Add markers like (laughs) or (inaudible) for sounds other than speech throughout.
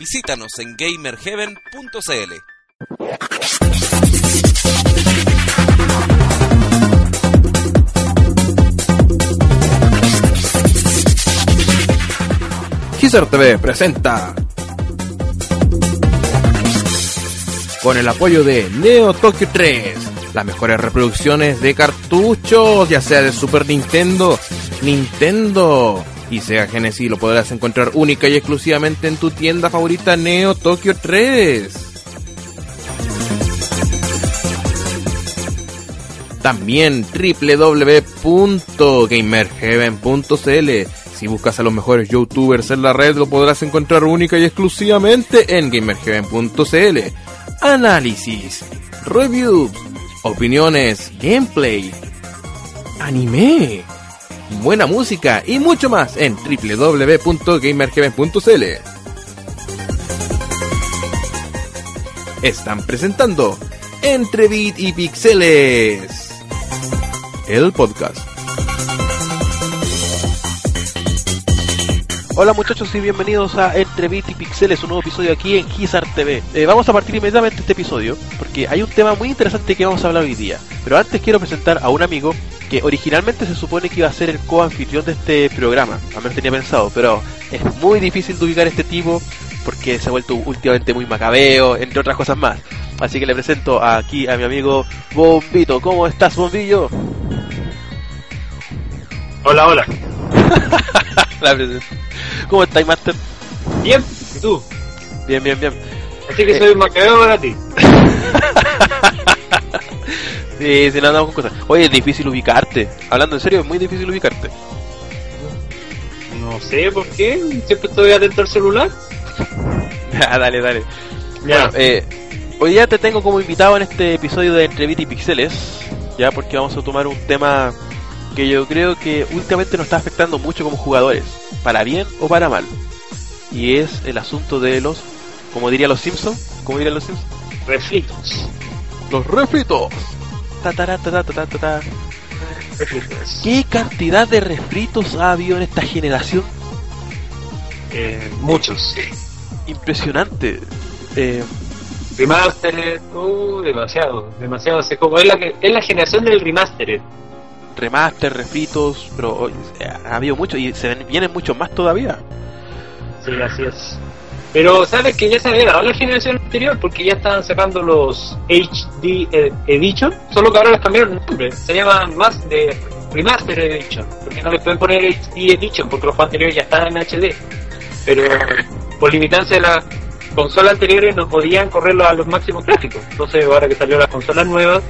Visítanos en gamerheaven.cl. Gizer TV presenta con el apoyo de Neo Tokyo 3 las mejores reproducciones de cartuchos, ya sea de Super Nintendo, Nintendo y Sega Genesis, lo podrás encontrar única y exclusivamente en tu tienda favorita Neo Tokyo 3. También www.gamerheaven.cl si buscas a los mejores youtubers en la red lo podrás encontrar única y exclusivamente en gamerheaven.cl. Análisis, reviews, opiniones, gameplay, anime, buena música y mucho más en www.gamerheaven.cl. Están presentando Entre Beat y Pixeles, el podcast. Hola muchachos y bienvenidos a Entre Beat y Pixeles, un nuevo episodio aquí en Gizar TV. Eh, vamos a partir inmediatamente este episodio porque hay un tema muy interesante que vamos a hablar hoy día. Pero antes quiero presentar a un amigo que originalmente se supone que iba a ser el co-anfitrión de este programa, al menos tenía pensado, pero es muy difícil de ubicar a este tipo porque se ha vuelto últimamente muy macabeo, entre otras cosas más. Así que le presento aquí a mi amigo Bombito. ¿Cómo estás, Bombillo? Hola, hola. (laughs) La. ¿Cómo estás, Master? Bien, ¿y tú? Bien, bien, bien. Así que soy un macabeo para ti. (laughs) Sí, sí, no andamos con cosas. Oye, es difícil ubicarte. Hablando en serio, es muy difícil ubicarte. No sé por qué, siempre estoy atento al celular. (laughs) Ah, dale, dale. Ya. Bueno, eh, hoy día te tengo como invitado en este episodio de Entre Beat y Pixeles, ya porque vamos a tomar un tema que yo creo que últimamente nos está afectando mucho como jugadores, para bien o para mal. Y es el asunto de los, como dirían los Simpsons, como dirían los Simpsons, Refritos. los refritos. Ta, ta, ta, ta, ta, ta, ta, ta. Refritos. ¿Qué cantidad de refritos ha habido en esta generación? Eh, muchos. Impresionante. Eh, Remastered, uh, demasiado, demasiado. Es como es la, es la generación del remastered. remaster, refritos, pero oye, ha habido mucho y se vienen muchos más todavía. Sí, así es. Pero sabes que ya se había dado la generación anterior porque ya estaban sacando los HD ed- Edition, solo que ahora les cambiaron el nombre. Se llaman más de Remaster Edition, porque no les pueden poner HD Edition porque los juegos anteriores ya estaban en HD. Pero por limitarse de las consolas anteriores no podían correrlo a los máximos gráficos. Entonces ahora que salió las consolas nuevas,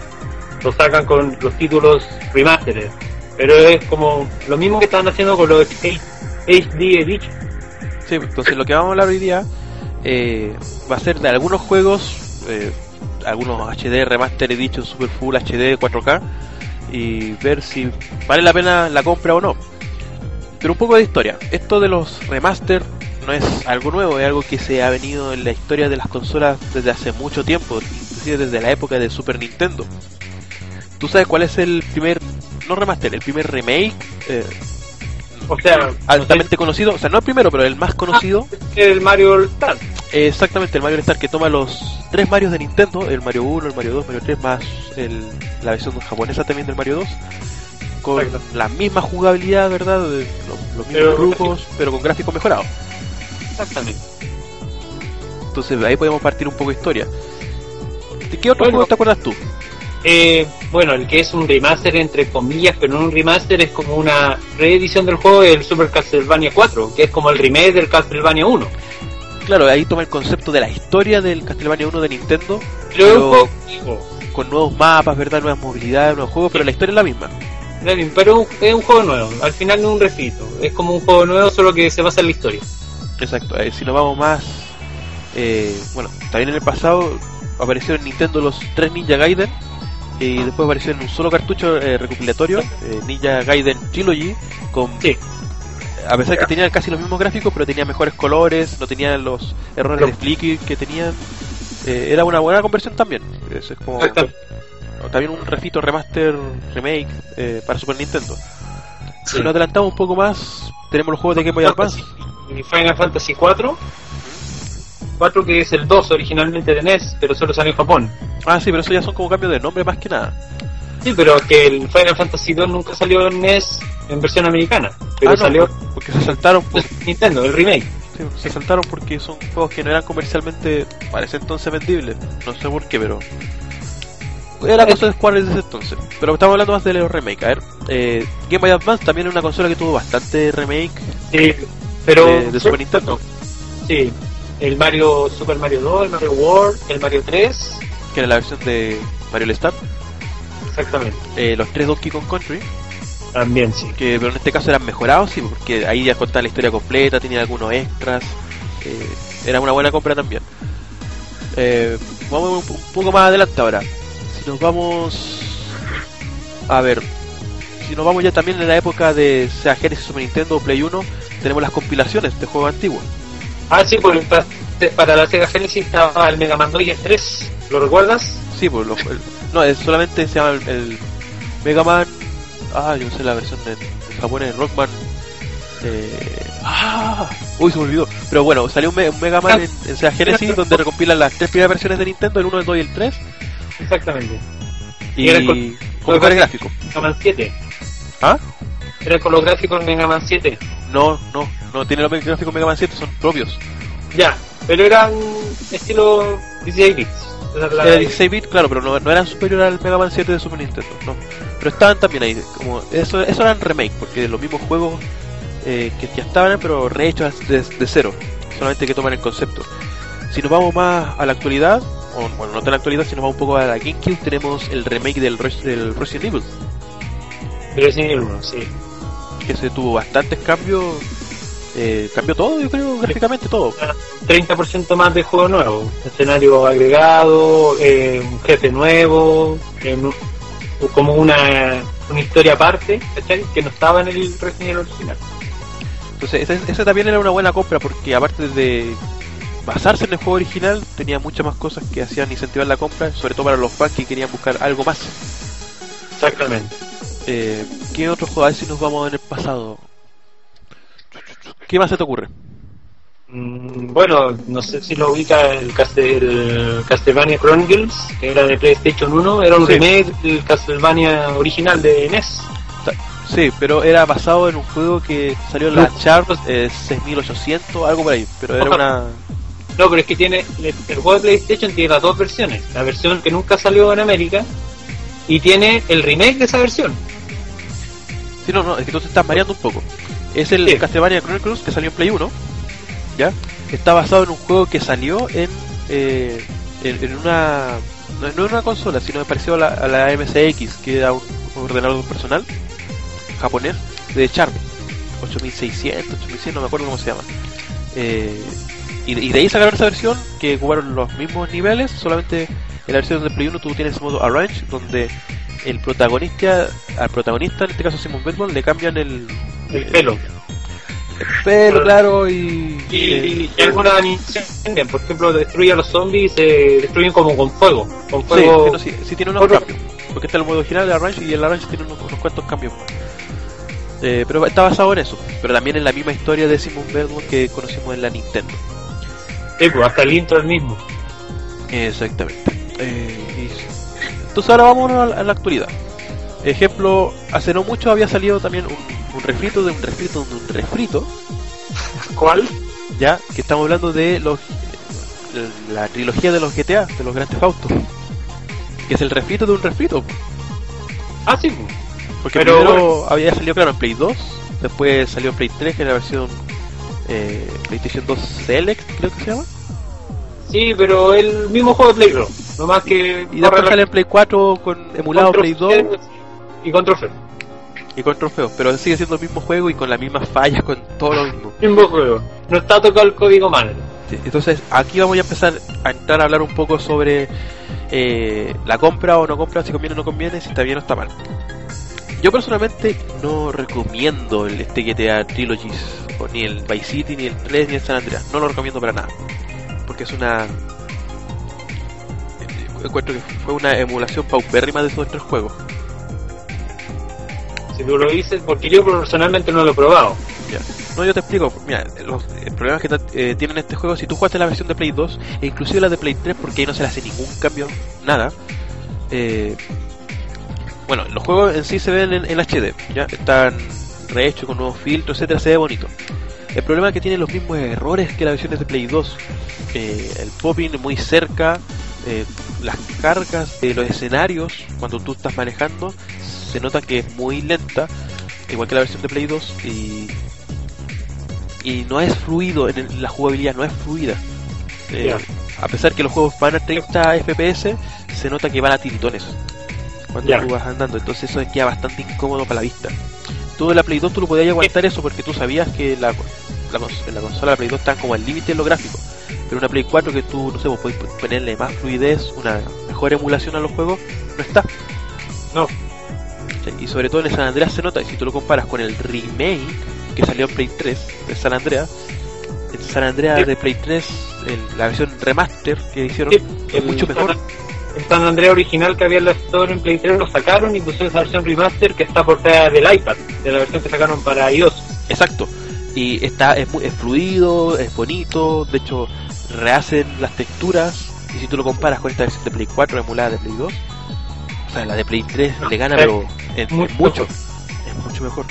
lo sacan con los títulos Remastered. Pero es como lo mismo que estaban haciendo con los HD Edition. Entonces lo que vamos a hablar hoy día eh, va a ser de algunos juegos, eh, algunos HD, Remaster Edition, Super Full HD, 4K, y ver si vale la pena la compra o no. Pero un poco de historia. Esto de los remaster no es algo nuevo, es algo que se ha venido en la historia de las consolas desde hace mucho tiempo, inclusive desde la época de Super Nintendo. ¿Tú sabes cuál es el primer, no remaster, el primer remake eh, O sea, altamente conocido? O sea, no el primero, pero el más conocido. el Mario Star. Exactamente, el Mario Star que toma los tres Marios de Nintendo, el Mario 1, el Mario 2, Mario 3, más el, la versión japonesa también del Mario 2, con Exacto. la misma jugabilidad, ¿verdad? Los, los mismos Pero- grupos, pero con gráficos mejorados. Exactamente. Entonces ahí podemos partir un poco de historia. ¿De qué otro Bueno. juego te acuerdas tú? Eh, bueno, el que es un remaster entre comillas, pero no un remaster, es como una reedición del juego el Super Castlevania 4, que es como el remake del Castlevania 1. Claro, ahí toma el concepto de la historia del Castlevania 1 de Nintendo, Pero Pero- con nuevos mapas, ¿verdad? Nuevas movilidades, nuevos juegos, pero la historia es la misma. pero es un juego nuevo, al final no es un refrito, es como un juego nuevo, solo que se basa en la historia. Exacto, eh, si nos vamos más, eh, bueno, también en el pasado apareció en Nintendo los tres Ninja Gaiden y después apareció en un solo cartucho eh, recopilatorio, eh, Ninja Gaiden Trilogy, con Sí. a pesar que tenían casi los mismos gráficos, pero tenía mejores colores, no tenían los errores de flicker que tenían. Eh, era una buena conversión también. Eso es como también un refito, remaster, remake eh, para Super Nintendo. Sí. Si nos adelantamos un poco más, tenemos los juegos de Game Boy Advance. Final Fantasy 4, 4 que es el 2 originalmente de NES, pero solo salió en Japón. Ah, sí, pero eso ya son como cambios de nombre más que nada. Sí, pero que el Final Fantasy 2 nunca salió en NES en versión americana, pero Ah, no, salió por- porque se saltaron por, Nintendo, el remake. sí, se saltaron porque son juegos que no eran comercialmente para ese entonces vendibles. No sé por qué, pero era cosa de Square desde ese entonces. Pero estamos hablando más de los remake. A ver, eh, Game Boy Advance también es una consola que tuvo bastante remake Sí, pero de, de Super Nintendo, Sí, el Mario Super Mario 2, el Mario World, el Mario 3, que era la versión de Mario All Star, exactamente. eh, los tres Donkey Kong Country, También sí. que pero en este caso eran mejorados, sí, porque ahí ya contaba la historia completa, tenía algunos extras, eh, era una buena compra también. Eh, vamos un, un poco más adelante ahora. Si nos vamos a ver, si nos vamos ya también en la época de sea Genesis, Super Nintendo Play 1, tenemos las compilaciones de juegos antiguos. Ah, sí, porque pa- para la Sega Genesis estaba el Mega Man 2 y el 3, ¿lo recuerdas? Sí, pues el- no, es solamente se llama el, el Mega Man. Ah, yo sé la versión en, en japonés, Rockman. Eh, ah, uy, se me olvidó. Pero bueno, salió un, Me- un Mega Man en, en Sega Genesis donde recompilan las tres primeras versiones de Nintendo, el 1, el 2 y el 3. Exactamente. Y, era con- con gráficos. Mega Man 7. ¿Ah? Era con los gráficos del Mega Man 7. No, no, no tiene los gráficos Mega Man 7, son propios. Ya, pero eran estilo 16 bits. Esa es la- Era 16 bit, claro, pero no, no eran superior al Mega Man 7 de Super Nintendo, no. Pero estaban también ahí, como eso, eso eran remake, porque los mismos juegos eh, que ya estaban, pero rehechos de, de cero, solamente que toman el concepto. Si nos vamos más a la actualidad, o bueno, no tan a la actualidad, si nos vamos un poco a la GameCube, tenemos el remake del, del Resident Evil, el 1, sí. que se tuvo bastantes cambios, eh, cambió todo, yo creo, gráficamente todo. 30% más de juego nuevo. Escenario agregado, eh, un jefe nuevo, eh, como una, una historia aparte, ¿cachai? Que no estaba en el Resident original. Entonces, ese, ese también era una buena compra porque aparte de basarse en el juego original, tenía muchas más cosas que hacían incentivar la compra, sobre todo para los fans que querían buscar algo más. Exactamente. Eh, ¿Qué otro juego? A ver si nos vamos en el pasado. ¿Qué más se te ocurre? Mm, Bueno, no sé si lo ubica el, Castel- el Castlevania Chronicles, que era de PlayStation 1, era un Sí. remake del Castlevania original de NES. Sí, pero era basado en un juego que salió en la Sharp eh, 6800, algo por ahí, pero era una... No, pero es que tiene el, el juego de PlayStation tiene las dos versiones, la versión que nunca salió en América y tiene el remake de esa versión. Sí, no, no, es que te estás mareando un poco. Es el Sí. Castlevania Chronicles que salió en Play 1, ¿ya? Está basado en un juego que salió en, eh, en, en una... No, en una consola, sino parecido a la, a la MSX, que era un ordenador personal japonés de Sharp. 8600, 8100, no me acuerdo cómo se llama. Eh, y, y de ahí sacaron esa versión que jugaron los mismos niveles, solamente en la versión de Play 1 tú tienes modo Arrange, donde el protagonista, al protagonista, en este caso Simon Belmont, le cambian el, El pelo. el pelo, claro, y... Y, y algunas animaciones por ejemplo, destruye a los zombies y se destruyen como con fuego. Con fuego. sí, no, sí, sí tiene unos Otro- cambios. Porque está el modo original de Arrange y el Arrange tiene unos, unos cuantos cambios más. Eh, pero está basado en eso. Pero también en la misma historia de Simon Belmont que conocimos en la Nintendo. Sí, pues, hasta el intro el mismo. Exactamente. Eh, y- Entonces ahora vamos a la, a la actualidad. Ejemplo, hace no mucho había salido también un, un refrito de un refrito de un refrito, (laughs) ¿Cuál? ya, que estamos hablando de los la trilogía de los GTA, de los Grand Theft Auto. Que es el refrito de un refrito. Ah, sí. Porque Pero primero había salido claro en Play 2, después salió en Play 3, que era la versión eh, PlayStation 2 Select, creo que se llama. Sí, pero el mismo juego de Play 2. No más que. Y después sale en Play 4 con emulado Play 2 Y con trofeo. Y con trofeos, pero sigue siendo el mismo juego y con las mismas fallas, con todo lo mismo. Mismo juego. No está tocado el código mal. Sí, Entonces aquí vamos a empezar a entrar a hablar un poco sobre eh, la compra o no compra, si conviene o no conviene, si está bien o está mal. Yo personalmente no recomiendo el este GTA Trilogies, o ni el Vice City, ni el 3, ni el San Andreas. No lo recomiendo para nada. Porque es una... Encuentro que fue una emulación paupérrima de esos tres juegos. Si tú lo dices, porque yo personalmente no lo he probado. No, yo te explico. Mira, los problemas que eh, tienen este juego, si tú jugaste la versión de Play 2, e inclusive la de Play 3, porque ahí no se le hace ningún cambio, nada. Eh, bueno, los juegos en sí se ven en, en HD, ya están rehechos con nuevos filtros, etcétera, se ve bonito. El problema es que tiene los mismos errores que la versión de Play 2. Eh, el popping muy cerca, las cargas de los escenarios cuando tú estás manejando se nota que es muy lenta, igual que la versión de Play 2 y y no es fluido en la jugabilidad, no es fluida. Eh. A pesar que los juegos van a 30 FPS, se nota que van a tiritones cuando Ya. tú vas andando, entonces eso queda bastante incómodo para la vista. Tú en la Play 2 tú lo podías aguantar eso porque tú sabías que la, la, en la consola de la Play 2 están como al límite en lo gráfico. Pero una Play 4 que tú, no sé, vos podés ponerle más fluidez, una mejor emulación a los juegos, no está. No. Sí, Y sobre todo en el San Andreas se nota, y si tú lo comparas con el remake que salió en Play 3 de San Andreas, el San Andreas de Play 3, el- la versión remaster que hicieron, Sí, es mucho mejor. El San Andreas original que había en la Store en Play 3 lo sacaron y pusieron esa versión remaster que está portada del iPad, de la versión que sacaron para iOS. Exacto. Y está es, es fluido, es bonito, de hecho rehacen las texturas y si tú lo comparas con esta versión de Play 4 emulada de Play 2, o sea, la de Play 3 le gana es pero en mucho mucho, es mucho mejor.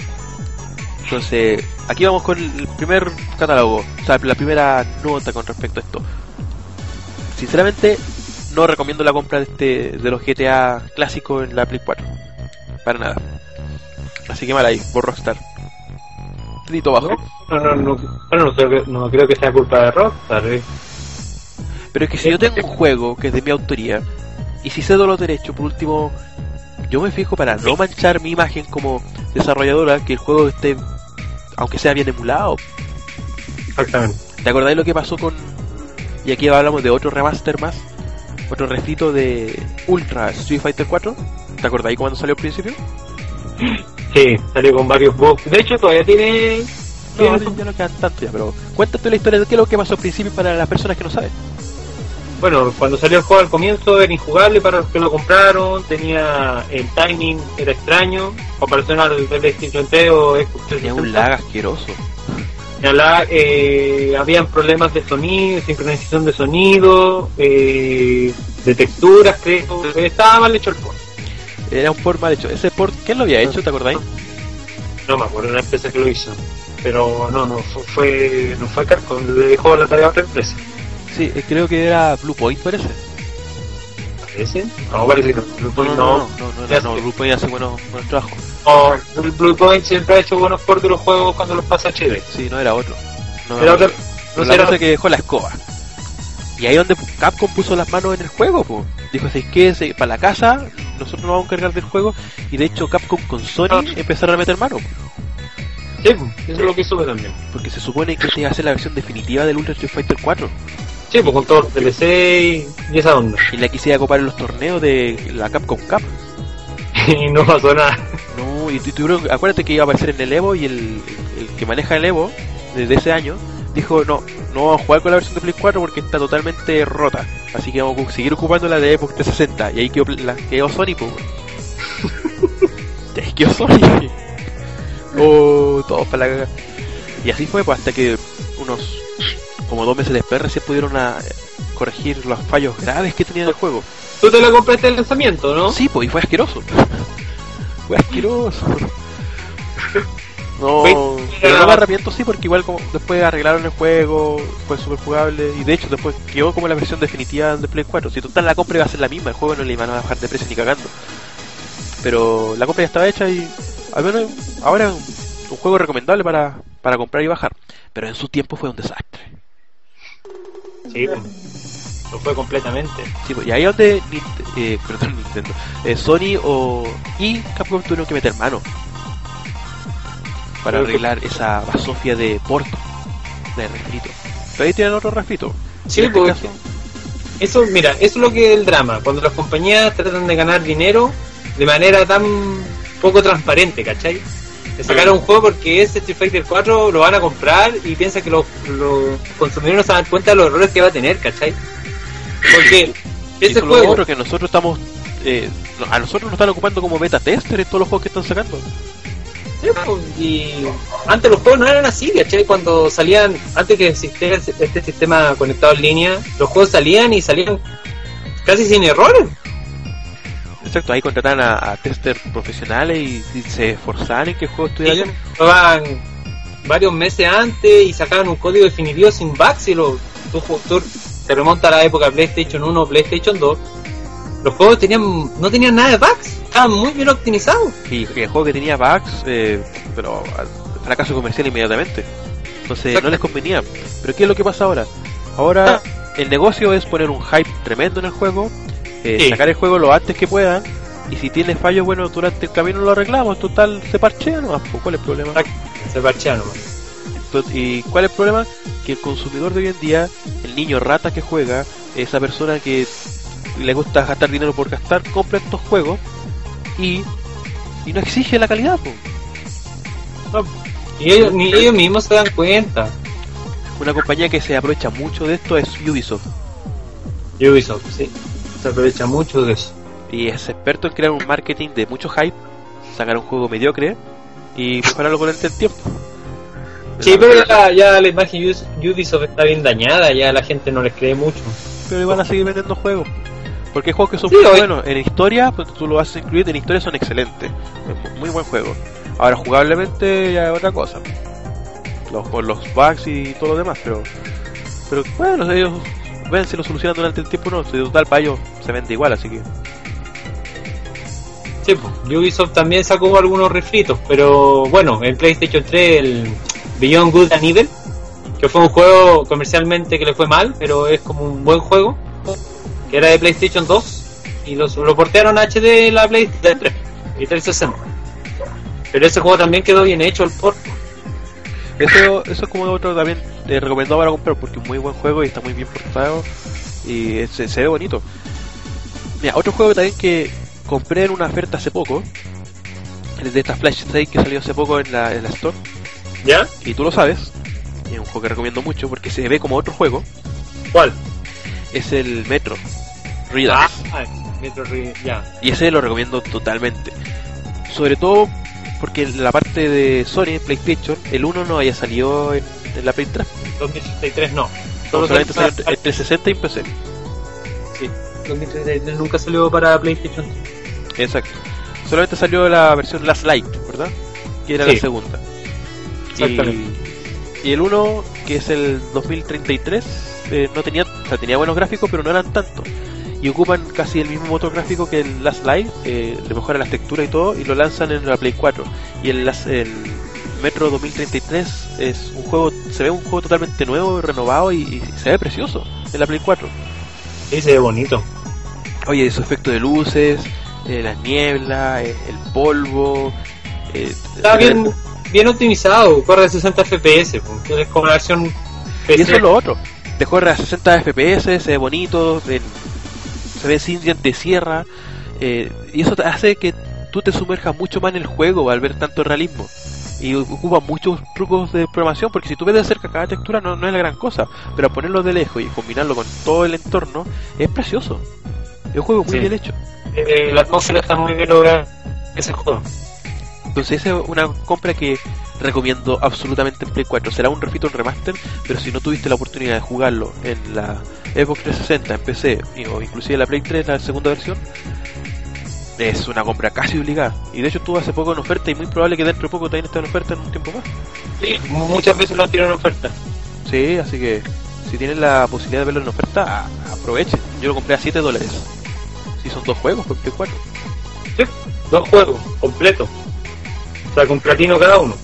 Entonces, aquí vamos con el primer catálogo, o sea, la primera nota con respecto a esto. Sinceramente, no recomiendo la compra de este de los GTA clásicos en la Play 4. Para nada. Así que mal ahí, por Rockstar. Dedito bajo. No, no, no, bueno, no, creo que- no creo que sea culpa de Rockstar. eh. Pero es que si yo tengo un juego que es de mi autoría, y si cedo los derechos, por último, yo me fijo para no manchar mi imagen como desarrolladora, que el juego esté, aunque sea bien emulado. Exactamente. ¿Te acordáis lo que pasó con... Y aquí hablamos de otro remaster más, otro refrito de Ultra Street Fighter 4? ¿Te acordáis cuando salió al principio? Sí, salió con varios bugs. De hecho, todavía tiene. No, tiene- ya no quedan tanto ya, pero cuéntate la historia de qué es lo que pasó al principio para las personas que no saben. Bueno, cuando salió el juego al comienzo era injugable para los que lo compraron, tenía el timing, era extraño, comparación al PlayStation 3 o Xbox Tenía un 360. lag asqueroso. La- eh, habían problemas de sonido, sincronización de sonido, eh, de texturas, creo. Estaba mal hecho el juego. Era un port mal hecho. Ese port, ¿quién lo había hecho? ¿Te acordáis? No me acuerdo una empresa que lo hizo. Pero no, no fu- fue, no fue Capcom, le dejó la tarea a otra empresa. Sí, eh, creo que era Blue Point, parece. ¿Parece? No, parece que. Blue Point no, no. no, no, no. Blue Point hace buenos, buenos trabajos. No, Blue Point siempre ha hecho buenos ports de los juegos cuando los pasa HD. Sí, no era otro. No, Era otro- no, la cosa que dejó la escoba. Y ahí donde Capcom puso las manos en el juego, pues. Dijo, ¿sabes qué? Se- Para la casa, nosotros nos vamos a encargar del juego. Y de hecho Capcom con Sony Ah. empezaron a meter mano. Sí, eso es lo que sube también. Porque se supone que a ser la versión definitiva del Ultra Street Fighter 4. Sí, pues con todos los DLC y, y esa onda. Y la quise copar en los torneos de la Capcom Cup. (laughs) y no pasó nada. No, y tú- acuérdate que iba a aparecer en el Evo y el, el que maneja el Evo desde ese año dijo no, no vamos a jugar con la versión de Play 4 porque está totalmente rota. Así que vamos a seguir ocupando la de Xbox 360. Y ahí quedó, la, quedó Sony, pues. (laughs) Ahí quedó Sony. Oh, todo para la caga. Y así fue, pues hasta que unos como dos meses después recién pudieron a, corregir los fallos graves que tenía el juego. Tú te la compraste el lanzamiento, ¿no? Sí, pues, y fue asqueroso. (laughs) fue asqueroso. No, pero no me arrepiento, sí, porque igual como después arreglaron el juego, fue súper jugable, y de hecho después quedó como la versión definitiva de Play 4. Si total la compra iba a ser la misma, el juego no le iban a bajar de precio ni cagando. Pero la compra ya estaba hecha y al menos ahora es un juego recomendable para, para comprar y bajar. Pero en su tiempo fue un desastre. Sí. Lo fue completamente. Sí, y ahí donde eh, perdón, Nintendo, eh, Sony o y Capcom tuvieron que meter mano para que- arreglar esa basofia de Porto, de refrito. Pero ahí tienen otro refrito. Sí, este caso, Eso, mira, eso es lo que es el drama. Cuando las compañías tratan de ganar dinero de manera tan poco transparente, ¿cachai? De sacar un juego porque ese Street Fighter 4 lo van a comprar y piensan que los, los consumidores no se dan cuenta de los errores que va a tener, ¿cachai? Porque (laughs) ese lo juego, que nosotros estamos, eh, a nosotros nos están ocupando como beta tester en todos los juegos que están sacando. Sí, y antes los juegos no eran así, ¿cachai? Cuando salían, antes que existiera este sistema conectado en línea, los juegos salían y salían casi sin errores. Exacto, ahí contrataban a, a testers profesionales y, y se esforzaban en que el juego estuviera bien. Probaban varios meses antes y sacaban un código definitivo sin bugs y lo, tú, tú te remonta a la época PlayStation 1, PlayStation 2. Los juegos tenían no tenían nada de bugs, estaban muy bien optimizados. Y el juego que tenía bugs, eh, pero fracaso comercial inmediatamente. Entonces no les convenía. Pero ¿qué es lo que pasa ahora? Ahora el negocio es poner un hype tremendo en el juego, eh, Sí. sacar el juego lo antes que puedan. Y si tiene fallos, bueno, durante el camino lo arreglamos. Total, se parchea nomás. ¿Cuál es el problema? Se parchean nomás. Entonces, ¿Y cuál es el problema? Que el consumidor de hoy en día, el niño rata que juega, esa persona que le gusta gastar dinero por gastar, compra estos juegos y, y no exige la calidad. No, Y ellos, ni ellos mismos se dan cuenta. Una compañía que se aprovecha mucho de esto es Ubisoft Ubisoft, sí. Se aprovecha mucho de eso. y es experto en crear un marketing de mucho hype, sacar un juego mediocre y mejorarlo con el tiempo. Sí, pero ya, ya la imagen Ubisoft está bien dañada, ya la gente no les cree mucho. pero van a seguir vendiendo juegos. Porque hay juegos que son Sí, muy hoy- buenos. En historia, pues tú lo vas a incluir, en historia son excelentes. Es mu- muy buen juego. Ahora, jugablemente ya es otra cosa. Los, con los bugs y todo lo demás, pero. Pero bueno, ellos ven si lo solucionan durante el tiempo no. Si total para ellos se vende igual, así que. Sí, pues, Ubisoft también sacó algunos refritos, pero bueno, en PlayStation 3 el Beyond Good and Evil, que fue un juego comercialmente que le fue mal, pero es como un buen juego, que era de PlayStation 2, y los, lo portearon a HD la PlayStation 3 y 360. Pero ese juego también quedó bien hecho el port. Eso, eso es como otro también te recomendado para comprar porque es muy buen juego y está muy bien portado y se, se ve bonito. Mira, otro juego también que compré en una oferta hace poco, el de esta Flash State que salió hace poco en la, en la Store, ¿Ya? y tú lo sabes, es un juego que recomiendo mucho porque se ve como otro juego, ¿Cuál? es el Metro Redux. Ah, Metro Re- ya. Y ese lo recomiendo totalmente. Sobre todo porque la parte de Sony en PlayStation, el 1 no haya salido en, en la Play 3. 2063 no. No, Solo solamente salió en 360 y en PC. Sí, 2033 nunca salió para PlayStation. Exacto. Solamente salió la versión Last Light, ¿verdad? Que era Sí. la segunda. Exactamente. Y, y el 1, que es el 2033, eh, no tenía, o sea, tenía buenos gráficos, pero no eran tanto. Y ocupan casi el mismo motor gráfico que el Last Light, eh, le mejoran las texturas y todo, y lo lanzan en la Play 4. Y el, Last- el Metro 2033 es un juego, se ve un juego totalmente nuevo, renovado y, y se ve precioso en la Play 4. Sí, se ve bonito. Oye, su efecto de luces, eh, la niebla, eh, el polvo. eh, Está bien, bien optimizado, corre a 60 FPS, porque es como la versión Y PC. eso es lo otro. Te corre a 60 FPS, se ve bonito, en- se ve sin dientes de sierra. eh, y eso hace que tú te sumerjas mucho más en el juego al ver tanto realismo. Y ocupa muchos trucos de programación, porque si tú ves de cerca cada textura no, no es la gran cosa. Pero ponerlo de lejos y combinarlo con todo el entorno, es precioso. Es un juego muy Sí. bien hecho. Eh, la atmósfera está muy bien lograda. Ese juego. Entonces esa es una compra que recomiendo absolutamente en Play 4. Será un refito, un remaster, pero si no tuviste la oportunidad de jugarlo en la Xbox 360, en PC o inclusive la Play 3, la segunda versión, es una compra casi obligada. Y de hecho estuvo hace poco en oferta y muy probable que dentro de poco también esté en oferta en un tiempo más. Sí, muchas veces lo tiran en oferta. Sí, así que si tienen la posibilidad de verlo en oferta, aprovechen. Yo lo compré a 7 dólares. Si son dos juegos, por Play 4. Sí, dos juegos, completos. O sea, con platino cada uno.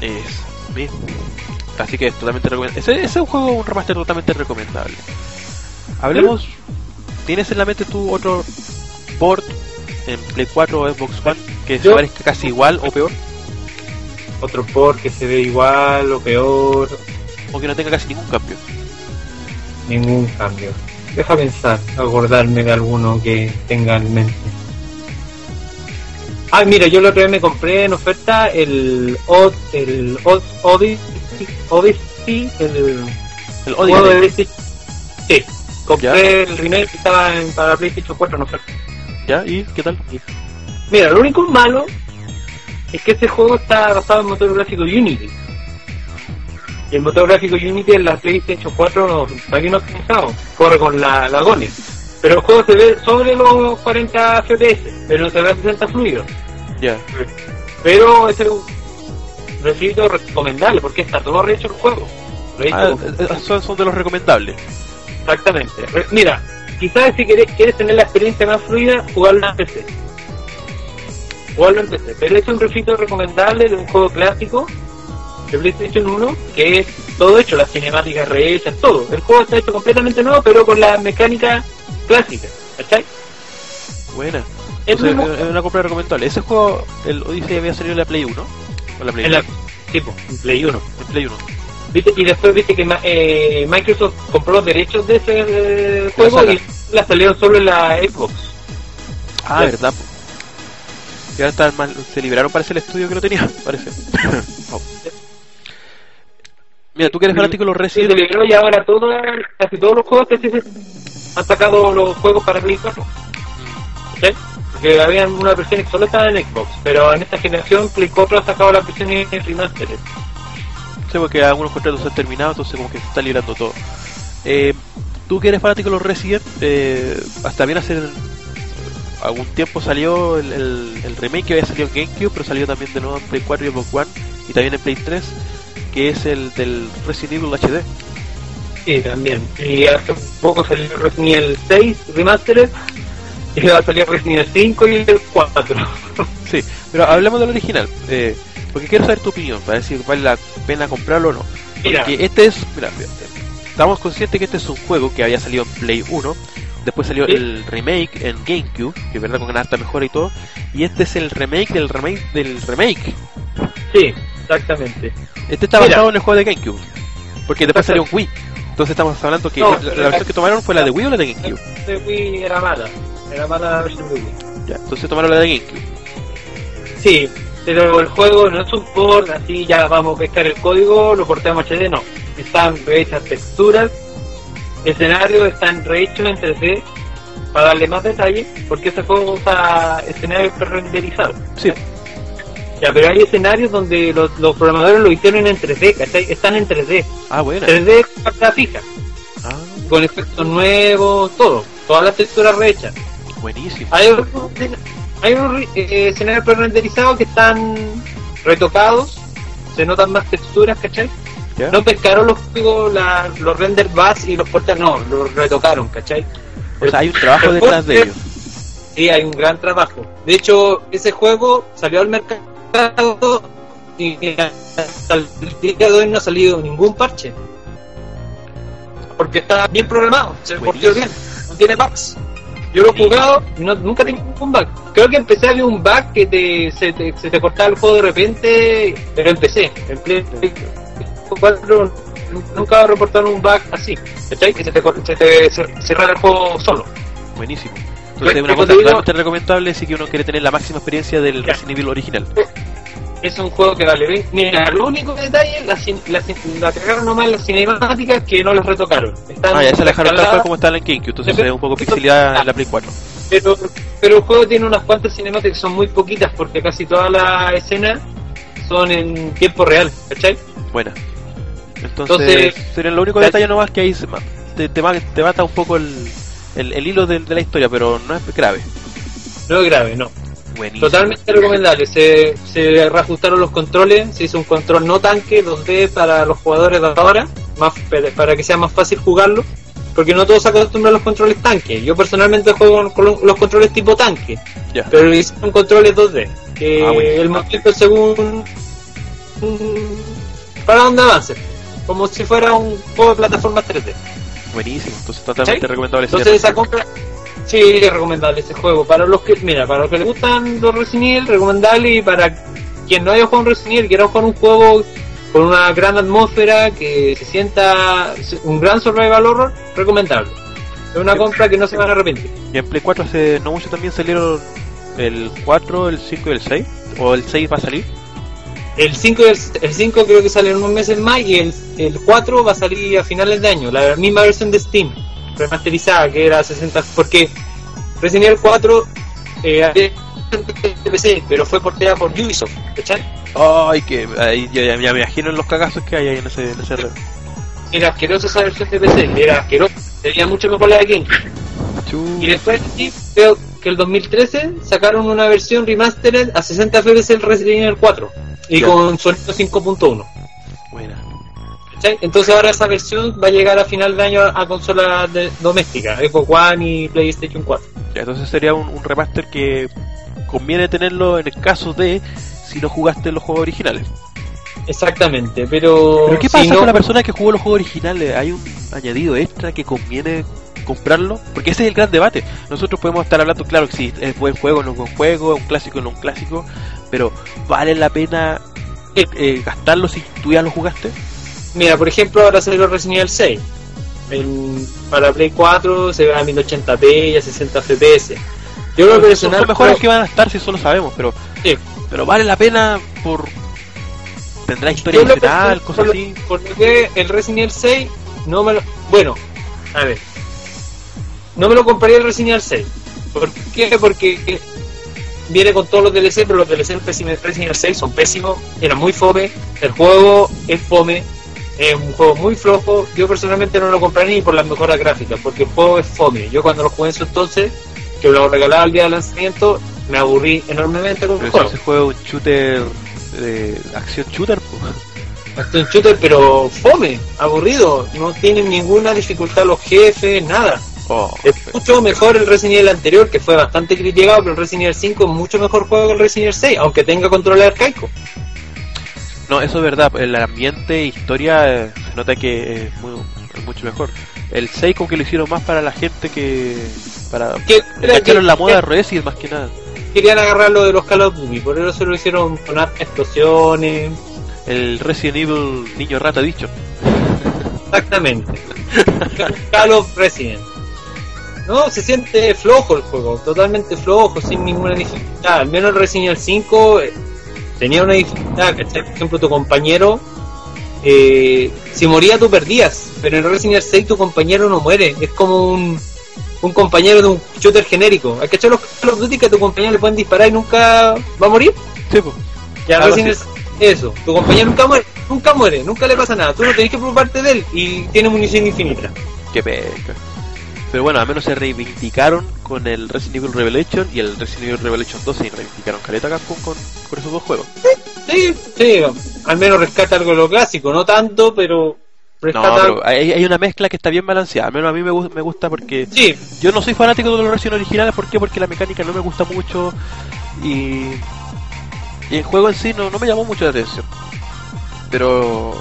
Es bien. Así que es totalmente recomendable. Ese, ese es un juego, un remaster totalmente recomendable. Hablemos. ¿Tienes en la mente tú otro port en Play 4 o Xbox One que se parezca casi igual o peor? Otro port que se ve igual o peor. O que no tenga casi ningún cambio. Ningún cambio. Deja pensar, acordarme de alguno que tenga en mente. Ah, mira, yo la otra vez me compré en oferta el Od, el Od, Odyssey, Odyssey, el El Odyssey. Sí, compré el remake que estaba en, para PlayStation 4 en oferta. ¿Ya? ¿Y qué tal? Mira, lo único malo es que este juego está basado en motor gráfico Unity. Y el motor gráfico Unity en la PlayStation 4 no, para que no pensado, corre con la, la Gone. Pero el juego se ve sobre los 40 FPS, pero se ve a 60 fluidos. Ya. Pero es un refrito recomendable porque está todo rehecho el juego. Ah, con- eh, son, son de los recomendables. Exactamente. Re- Mira, quizás si quieres, quieres tener la experiencia más fluida, jugarlo en PC. Jugarlo en PC. Pero es un refrito recomendable de un juego clásico de PlayStation 1 que es todo hecho, las cinemáticas rehechas, todo. El juego está hecho completamente nuevo, pero con la mecánica clásica. ¿Cachai? Buena. Es muy es una compra recomendable. Ese juego, el Odyssey había salido en la Play 1. O la Play En la, 1. tipo, en Play 1. En Play 1. Y después viste que eh, Microsoft compró los derechos de ese eh, juego saga. y la salieron solo en la Xbox. Ah, Ya. verdad. Y ahora están mal, se liberaron parece el estudio que lo tenía, (laughs) parece. Oh. Mira, tú que eres fanático de los Sí, Resident se liberó y ahora todo, casi todos los juegos que se han sacado los juegos para Play 4. ¿Sí? Porque había una versión que solo estaba en Xbox, pero en esta generación Play 4 ha sacado las versiones remastered. Sí, porque algunos contratos se han terminado, entonces como que se está librando todo. Eh, tú que eres fanático de los Resident, eh, hasta bien hace algún tiempo salió el, el- el remake que había salido en GameCube, pero salió también de nuevo en Play 4 y Xbox One, y también en Play 3, que es el del Resident Evil HD. Sí, también. Y hace poco salió Resident Evil 6 remastered y va a salir Resident Evil 5 y el 4. Sí, pero hablemos del original, eh, porque quiero saber tu opinión, para ver si vale la pena comprarlo o no. Mira, Porque este es, mira, estamos conscientes que este es un juego que había salido en Play 1, después salió Sí. el remake en GameCube, que es verdad con harta mejora y todo, y este es el remake del remake del remake. sí, exactamente. Este está Mira. basado en el juego de GameCube, porque después salió en Wii. Entonces estamos hablando que No, la, la la- versión que tomaron fue la de Wii o la de GameCube. De Wii era mala, era mala la versión de Wii. Ya, entonces tomaron la de GameCube. Sí, pero el juego no es un port, así ya vamos a pescar el código, lo portamos HD, no. Están rehechas texturas, escenarios están rehechos en 3D para darle más detalle, porque ese juego usa escenarios pre-renderizados. Sí, Ya, pero hay escenarios donde los, los programadores lo hicieron en 3D, ¿cachai? Están en 3D. ah, buena. 3D con fija, Ah, con efectos nuevos, todo. Todas las texturas rehechas. buenísimo. Hay unos, hay unos eh, escenarios pre-renderizados que están retocados, se notan más texturas, ¿cachai? No pescaron los juegos, la- los render bus y los portales, no, los retocaron, ¿cachai? O sea, hay un trabajo detrás de porter- ello. Sí, hay un gran trabajo. De hecho, ese juego salió al mercado y hasta el día de hoy no ha salido ningún parche. Porque está bien programado, se portió bien, no tiene bugs. Yo lo he jugado y no, nunca tengo ningún bug. Creo que empecé a ver un bug que te, se, te, se te cortaba el juego de repente, pero empecé. En Play 4 nunca reportaron un bug así, ¿cachai? Que se te, se te cerrara el juego solo. Buenísimo. Entonces Pues, es una cosa te digo- totalmente recomendable si que uno quiere tener la máxima experiencia del. Resident Evil original. Es un juego que vale bien. Mira, lo único detalle, la, la, la cagaron nomás las cinemáticas que no las retocaron. Están Ah, ya se dejaron tal cual como está en GameCube, entonces se ve un poco pixelada en la Play 4. pero, pero el juego tiene unas cuantas cinemáticas que son muy poquitas porque casi todas las escenas son en tiempo real, ¿cachai? Buena. Entonces, Entonces, sería lo único detalle nomás que ahí se te, te, ma- te mata un poco el, el, el hilo de, de la historia, pero no es grave. No es grave, no. Buenísimo. Totalmente recomendable. Se, se reajustaron los controles, se hizo un control no tanque 2D para los jugadores de ahora, más para que sea más fácil jugarlo, porque no todos se acostumbran a los controles tanque. Yo personalmente juego con los controles tipo tanque, Ya. pero hicieron controles 2D, que Ah, bueno. el movimiento según para donde avance, como si fuera un juego de plataformas 3D. Buenísimo. Entonces, totalmente ¿Sí? recomendable. Entonces esa compra, sí, es recomendable ese juego. Para los que, mira, para los que les gustan los Resident Evil, recomendable. Y para quien no haya jugado un Resident Evil, quiera jugar un juego con una gran atmósfera, que se sienta un gran survival horror, recomendable. Es una compra que no se van a arrepentir. Y en Play 4 hace no mucho también salieron el 4, el 5 y el 6. O el 6 va a salir. El 5, y el, el 5 creo que sale en unos meses más y el, el 4 va a salir a finales de año, la misma versión de Steam, remasterizada, que era 60, porque Resident Evil 4 eh, PC, pero fue porteada por Ubisoft, ¿cachai? Ay, que ahí ya, ya- ya me imagino los cagazos que hay ahí en ese, en ese re- Era asquerosa esa versión de PC, era asquerosa, sería mucho mejor la de. Chu. Y después sí, creo que el 2013 sacaron una versión remastered a 60 FPS el Resident Evil 4 y con sonido 5.1. Entonces ahora esa versión va a llegar a final de año a, a consolas domésticas, Xbox One y PlayStation 4. Ya, entonces sería un, un remaster que conviene tenerlo en el caso de si no jugaste los juegos originales. Exactamente, pero... Pero ¿qué si pasa no- con la persona que jugó los juegos originales? ¿Hay un añadido extra que conviene comprarlo? Porque ese es el gran debate. Nosotros podemos estar hablando, claro que sí, es buen juego, no es buen juego, un clásico, no un clásico, pero ¿vale la pena eh, eh, gastarlo si tú ya lo jugaste? Mira, por ejemplo, ahora salió Resident Evil 6. En- para Play 4 se ve a 1080p y a 60 FPS. Yo creo personal son mejores creo- que van a estar si eso lo sabemos, pero Sí. pero vale la pena por tendrá historia que- cosas por así. Por lo que el Resident Evil 6 no me lo... Bueno, a ver. No me lo compraría el Resident Evil 6. ¿Por qué? Porque viene con todos los DLC, pero los DLC del Resident Evil 6 son pésimos, eran muy fome, el juego es fome, es un juego muy flojo. Yo personalmente no lo compraría ni por las mejoras gráficas, porque el juego es fome. Yo cuando lo jugué en su entonces, que lo regalaba el día del lanzamiento, me aburrí enormemente con el juego. ese juego un shooter de acción shooter, un shooter, pero fome, aburrido. No tienen ninguna dificultad los jefes, nada. Oh, Es mucho mejor el Resident Evil anterior, que fue bastante criticado, pero el Resident Evil 5 es mucho mejor juego que el Resident Evil 6, aunque tenga control arcaico. No, eso es verdad. El ambiente, historia, eh, se nota que es, muy, es mucho mejor. El 6 como que lo hicieron más para la gente que... Para Que- la moda Resident más que nada. Querían agarrar lo de los Call of Duty, por eso se lo hicieron con explosiones. El Resident Evil niño rata dicho. Exactamente. Call of Resident. No, se siente flojo el juego, totalmente flojo, sin ninguna dificultad. Al menos el Resident Evil 5 eh, tenía una dificultad, ¿cachai? Por ejemplo, tu compañero, eh, si moría tú perdías, pero en Resident Evil 6 tu compañero no muere, es como un, un compañero de un shooter genérico. Hay que echar los Call of que a tu compañero le pueden disparar y nunca va a morir. Sí, pues. Ya Resident Evil eso, tu compañero nunca muere, nunca muere, nunca le pasa nada, tú no tenés que preocuparte de él y tiene munición infinita. Qué peca. Pero bueno, al menos se reivindicaron con el Resident Evil Revelation y el Resident Evil Revelation 2 se reivindicaron caleta Capcom con, con esos dos juegos. Sí, sí, al menos rescata algo de lo clásico, no tanto, pero No, rescata pero hay, hay una mezcla que está bien balanceada. Al menos a mí me, me gusta porque Sí, yo no soy fanático de los Resident originales. ¿Por qué? Porque la mecánica no me gusta mucho y, y el juego en sí no, no me llamó mucho la atención. Pero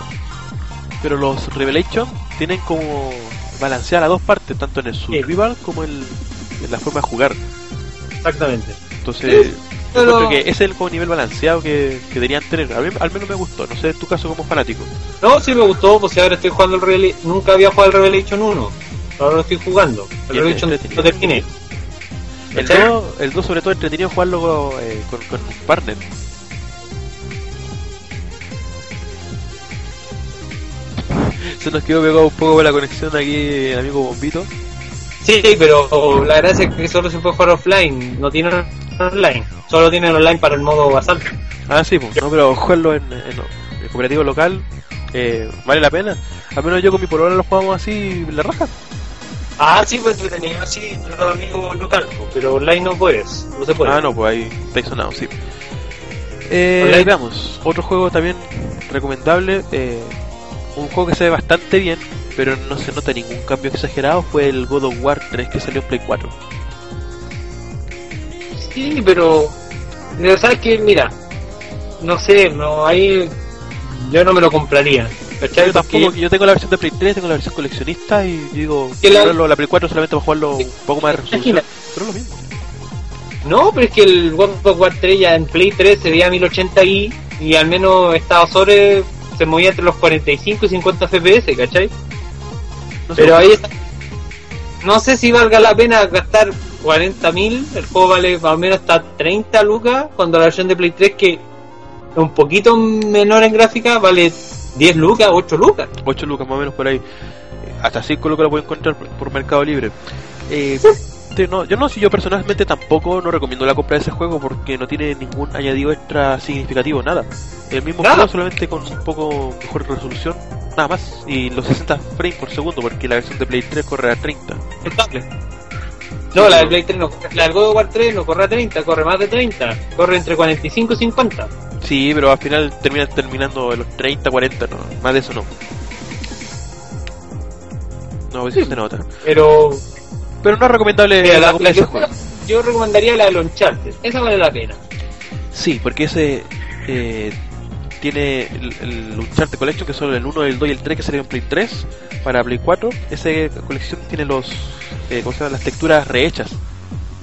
pero los Revelation tienen como balancear las dos partes, tanto en el survival como en, en la forma de jugar. exactamente. Entonces, yo pero- que ese es el como nivel balanceado que, que deberían tener. A mí al menos me gustó. No sé, en tu caso como fanático. No, sí me gustó, pues si ahora estoy jugando el nunca había jugado el Revelation 1, ahora lo estoy jugando. El Revelation entretenido. lo terminé. El ¿Cachai? 2, el 2 sobre todo entretenido jugarlo eh, con, con un partner. Se nos quedó pegado un poco con la conexión aquí el amigo Bombito. Sí, pero la gracia es que solo se puede jugar offline, no tiene online, solo tienen online para el modo asalto. Ah, sí, pues, no, pero jugarlo en, en, en cooperativo local eh, vale la pena. Al menos yo con mi polola lo jugamos así, la raja. Ah, sí, pues entretenido así, los amigos local, pues, pero online no puedes, no se puede. Ah, no, pues ahí estáis sonados, sí. Eh, Online. veamos, otro juego también recomendable, eh, un juego que se ve bastante bien, pero no se nota ningún cambio exagerado, fue el God of War 3 que salió en Play 4. Sí, pero, sabes que, mira, no sé, no ahí yo no me lo compraría. ¿Cachai? Yo tampoco, Porque- yo tengo la versión de Play 3, tengo la versión coleccionista y digo, la- la Play 4 solamente para jugarlo un poco más de resolución, Imagina. pero es lo mismo. No, pero es que el God of War 3 ya en Play 3 se veía a 1080i y al menos estaba sobre se movía entre los 45 y 50 FPS, ¿cachai? No sé, Pero ahí está. No sé si valga la pena gastar 40.000, el juego vale más o menos hasta 30 lucas, cuando la versión de Play 3 que es un poquito menor en gráfica vale 10 lucas, 8 lucas. 8 lucas más o menos por ahí. Eh, Hasta 5 lucas lo puedo encontrar por, por Mercado Libre. Eh, personalmente no, yo no, si yo personalmente tampoco no recomiendo la compra de ese juego porque no tiene ningún añadido extra significativo, nada. El mismo Nada. juego solamente con un poco mejor resolución, nada más. Y los 60 frames por segundo porque la versión de Play 3 corre a 30. Estable. No, la de Play 3 no, la del God of War 3 no corre a 30, corre más de 30, corre entre 45 y 50. Sí, pero al final termina terminando en los 30, 40, no, más de eso no. No, eso se nota. Pero Pero no es recomendable mira, la la, la juego. yo recomendaría la de los Uncharted, esa vale la pena. Sí, porque ese eh, tiene el, el Uncharted Collection, que son el 1, el 2 y el 3 que salieron en Play 3 para Play 4. Esa colección tiene los eh, ¿cómo se llama? las texturas rehechas.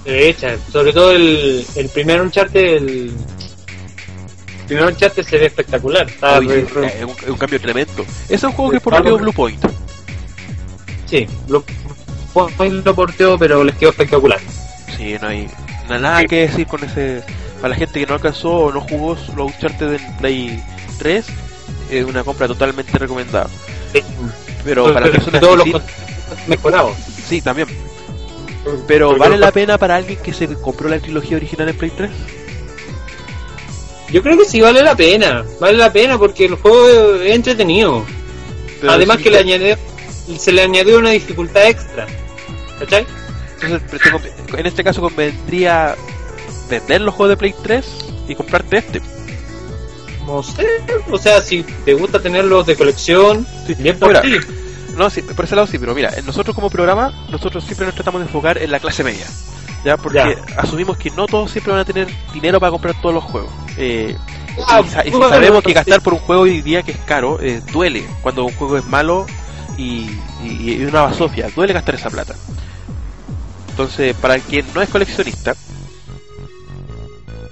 De hecho, sobre todo el, el primer Uncharted, el primer Uncharted se ve espectacular. Está re- es, un, es un cambio tremendo. Ese es un juego que es por Claro. Blue Point. sí, lo, Point lo porteó, pero les quedó espectacular. Sí, no hay na- nada que decir con ese. Para la gente que no alcanzó o no jugó los Uncharted en Play 3, es una compra totalmente recomendada. Sí. Pero para personas todos que los sí, mejorados. sí, también. Pero ¿vale la pena para alguien que se compró la trilogía original en Play 3? Yo creo que sí vale la pena, vale la pena porque el juego es entretenido. Pero Además sí, que le añadió, se le añadió una dificultad extra. ¿Cachai? Entonces, en este caso convendría vender los juegos de Play 3 y comprarte este. No sé, o sea, si te gusta tenerlos de colección, Sí. bien por ti. No, sí, por ese lado sí, pero mira, nosotros como programa, nosotros siempre nos tratamos de enfocar en la clase media. ¿Ya? Porque Ya. asumimos que no todos siempre van a tener dinero para comprar todos los juegos. Eh, Ah, y, sa- y si sabemos que gastar por un juego hoy día que es caro, eh, duele cuando un juego es malo y, y, y una basofia, duele gastar esa plata. Entonces, para quien no es coleccionista,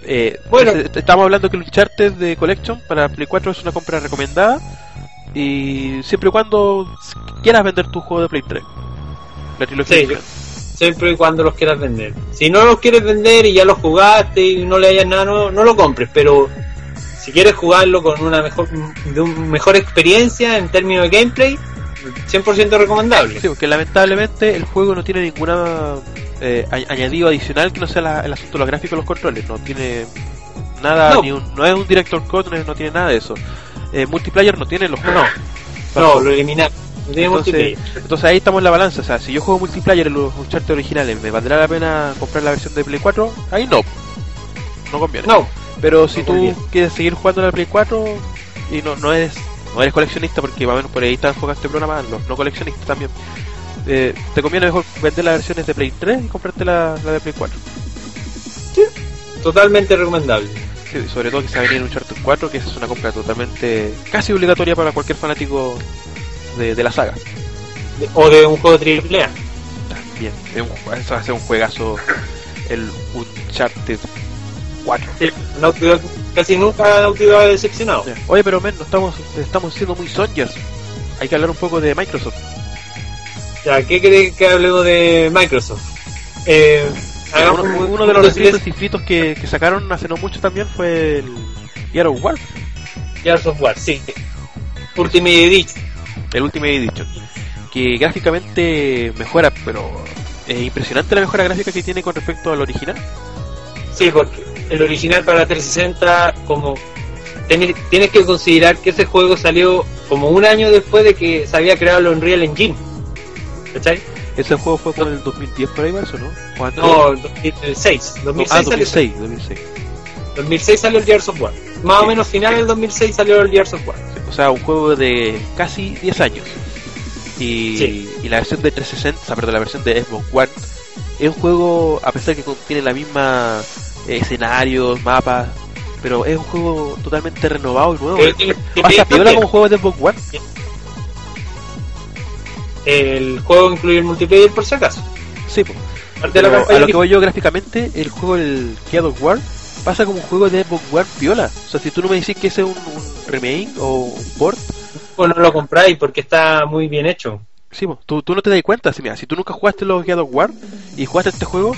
eh, Bueno. entonces, estamos hablando que el Uncharted de Collection para Play 4 es una compra recomendada y siempre y cuando quieras vender tu juego de Play 3. La trilogía Sí. Siempre y cuando los quieras vender. Si no los quieres vender y ya los jugaste y no le hayas nada, no, no lo compres. Pero si quieres jugarlo con una mejor, de un mejor experiencia en términos de gameplay, 100% recomendable. Sí, porque lamentablemente el juego no tiene ninguna eh, añadido adicional que no sea la- el asunto de los gráficos los controles. No tiene nada, No. ni un- no es un director code, no, es- no tiene nada de eso. Eh, multiplayer no tiene los No, no, lo eliminar. Entonces, entonces ahí estamos en la balanza. O sea, si yo juego multiplayer en los Uncharted originales, ¿me valdrá la pena comprar la versión de Play 4? Ahí no. No conviene. No, Pero si No tú conviene. quieres seguir jugando en la Play 4 y no, no eres no eres coleccionista, porque más o menos por ahí está enfocado este programa, los no coleccionistas también, eh, te conviene mejor vender las versiones de Play 3 y comprarte la, la de Play 4. totalmente recomendable. Sí, sobre todo que se va a venir un Uncharted 4, que es una compra totalmente casi obligatoria para cualquier fanático de, de la saga. De- O de un juego triple A. También, es un, eso va a ser un juegazo, el Uncharted 4. Sí, Dog casi nunca ha decepcionado. Oye, pero men, no estamos, estamos siendo muy sonjas. Hay que hablar un poco de Microsoft. Ya, ¿qué cree que hablemos de Microsoft? Eh, uno, un- uno de los recientes inscritos que, que sacaron hace no mucho también fue el Gear of War, Gears of War, sí. Ultimate Edition. el Ultimate Edition, que gráficamente mejora, pero es impresionante la mejora gráfica que tiene con respecto al original. Sí, porque el original para 360, como ten- tienes que considerar que ese juego salió como un año después de que se había creado el Unreal Engine. ¿Cachai? Ese juego fue por el 2010 por ahí, ¿o no? ¿O antes? No, 2006. 2006, ah, salió, 2006, 2006. 2006 salió el Gears of War. Más o menos final del 2006 salió el Gears of War. O sea, un juego de casi 10 años. Y, Sí. y la versión de 360, o sea, perdón, la versión de Xbox One es un juego, a pesar que contiene la misma escenarios, mapas, pero es un juego totalmente renovado y nuevo. Pero tiene- tiene- Pasa piola como juego de Xbox One. El juego incluye el multiplayer por si acaso. Sí, Pero a lo que voy yo gráficamente, el juego, el of War, pasa como un juego de Xbox One piola. O sea, si tú no me decís que ese es un, un remake o un port, o no lo compráis porque está muy bien hecho. Sí, tú, tú no te das cuenta, si, mira, si tú nunca jugaste los God of War y jugaste este juego,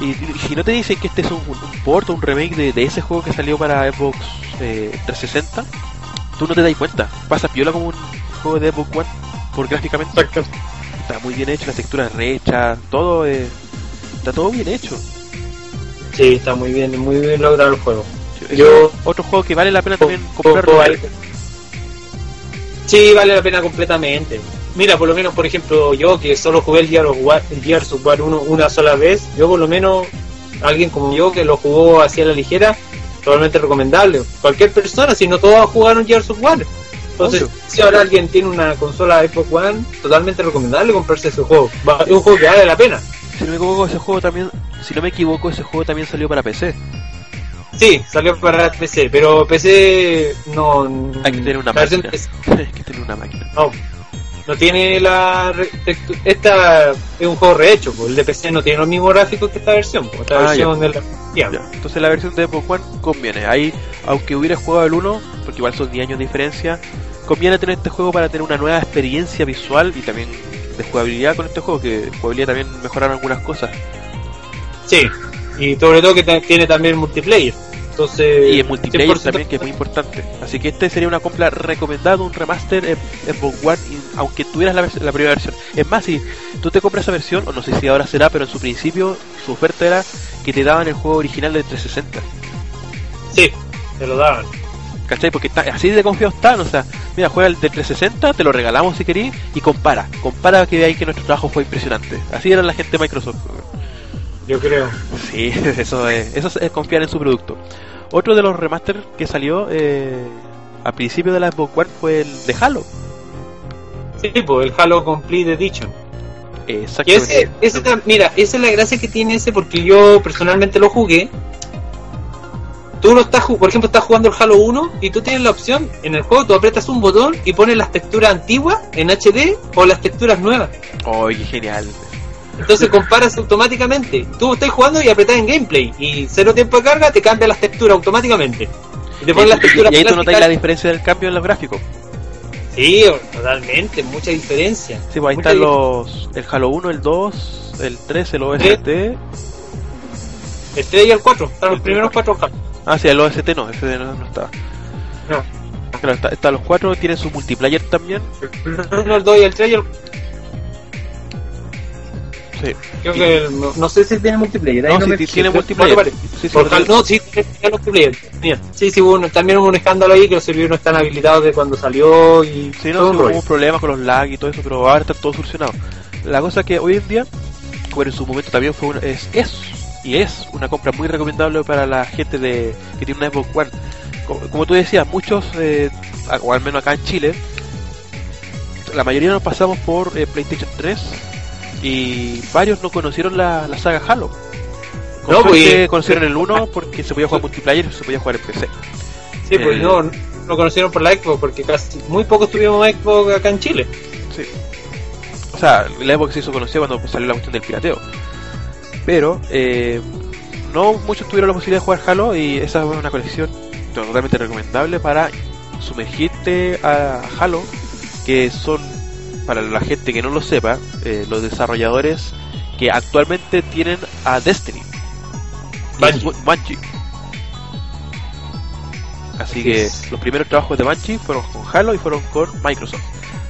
y, si no te dicen que este es un, un, un port o un remake de, de ese juego que salió para Xbox eh, 360, tú no te das cuenta. Pasa piola como un juego de Xbox One, por gráficamente está muy bien hecho, las texturas rehechas, todo es, está todo bien hecho. Sí, está muy bien, muy bien logrado el juego. Yo- otro juego que vale la pena también comprarlo. Sí, vale la pena completamente. Mira, por lo menos, por ejemplo, yo que solo jugué el Gears of War, el Gears of War 1 una sola vez, yo por lo menos, alguien como yo que lo jugó así a la ligera, totalmente recomendable. Cualquier persona, si no todos jugaron Gears of War. Entonces, Obvio. si ahora alguien tiene una consola Xbox One, totalmente recomendable comprarse ese juego. Es un juego que vale la pena. Si no me equivoco, ese juego también, si no me equivoco, ese juego también salió para PC. Sí, salió para PC, pero PC no... Hay que tener una máquina. PC (laughs) Hay que tener una máquina. No, no tiene la. Esta es un juego rehecho, pues, el de PC no tiene los mismos gráficos que esta versión. pues, Esta Ah, versión de la. ya. Ya, Entonces la versión de Xbox One conviene. Ahí, aunque hubiera jugado el 1, porque igual son 10 años de diferencia, conviene tener este juego para tener una nueva experiencia visual y también de jugabilidad con este juego, que jugabilidad también mejoraron algunas cosas. Sí, y sobre todo que tiene también multiplayer. Entonces. Y el multiplayer 100% también, que es muy importante. Así que este sería una compra recomendada, un remaster en Xbox One, aunque tuvieras la, la primera versión. Es más, si tú te compras esa versión, o no sé si ahora será, pero en su principio su oferta era que te daban el juego original de 360. Sí, te lo daban. ¿Cachai? Porque está, así de confiado están, o sea, mira, juega el de 360, te lo regalamos si querís, y compara, compara que veáis que nuestro trabajo fue impresionante. Así era la gente de Microsoft. Yo creo. Sí, (laughs) eso es, eso es confiar en su producto. Otro de los remaster que salió eh, a principio de la Xbox One fue el de Halo. Sí, pues el Halo Complete Edition. Exactamente. ese, ese tam- mira, esa es la gracia que tiene ese porque yo personalmente lo jugué. Tú lo estás, por ejemplo, estás jugando el Halo 1 y tú tienes la opción en el juego, tú apretas un botón y pones las texturas antiguas en HD o las texturas nuevas. ¡Oh, qué genial! Entonces comparas automáticamente. Tú estás jugando y apretás en gameplay y cero tiempo de carga te cambia las texturas automáticamente. Y te pones las texturas y ahí tú notáis la diferencia del cambio en los gráficos. Sí, totalmente, mucha diferencia. Sí, pues ahí Mucha están los. El Halo 1, el 2, el 3, el OST. El 3 y el 4, están los primeros cuatro Halo. Ah, sí, el OST no, ese no, no estaba. No. Claro, está, están los cuatro, tienen su multiplayer también. El 1, el 2 y el 3 y el Sí, Creo que el- no, no sé si tiene multiplayer. ahí No, me fijé, tiene multiplayer. no. Sí, no, tiene multiplayer. Mira, sí, sí, un- también hubo un escándalo ahí que los servidores no están habilitados de cuando salió y Sí, no, hubo rollo. un problema con los lag y todo eso, pero ahora está todo solucionado. La cosa que hoy en día, bueno, en su momento también fue una, es, es y es una compra muy recomendable para la gente de que tiene una Xbox One. Como, como tú decías, muchos, eh, o al menos acá en Chile, la mayoría nos pasamos por eh, PlayStation 3 y varios no conocieron la, la saga Halo. Con No, pues, conocieron el 1 porque se podía jugar multiplayer y se podía jugar en PC. Sí, pues eh, no, no lo conocieron por la Xbox porque casi muy pocos tuvimos Xbox acá en Chile. Sí. O sea, la Xbox se hizo conocida cuando salió la cuestión del pirateo. Pero eh, no muchos tuvieron la posibilidad de jugar Halo y esa es una colección totalmente recomendable para sumergirte a Halo, que son, para la gente que no lo sepa, eh, los desarrolladores que actualmente tienen a Destiny. Bungie. Así Así que es. los primeros trabajos de Bungie fueron con Halo y fueron con Microsoft.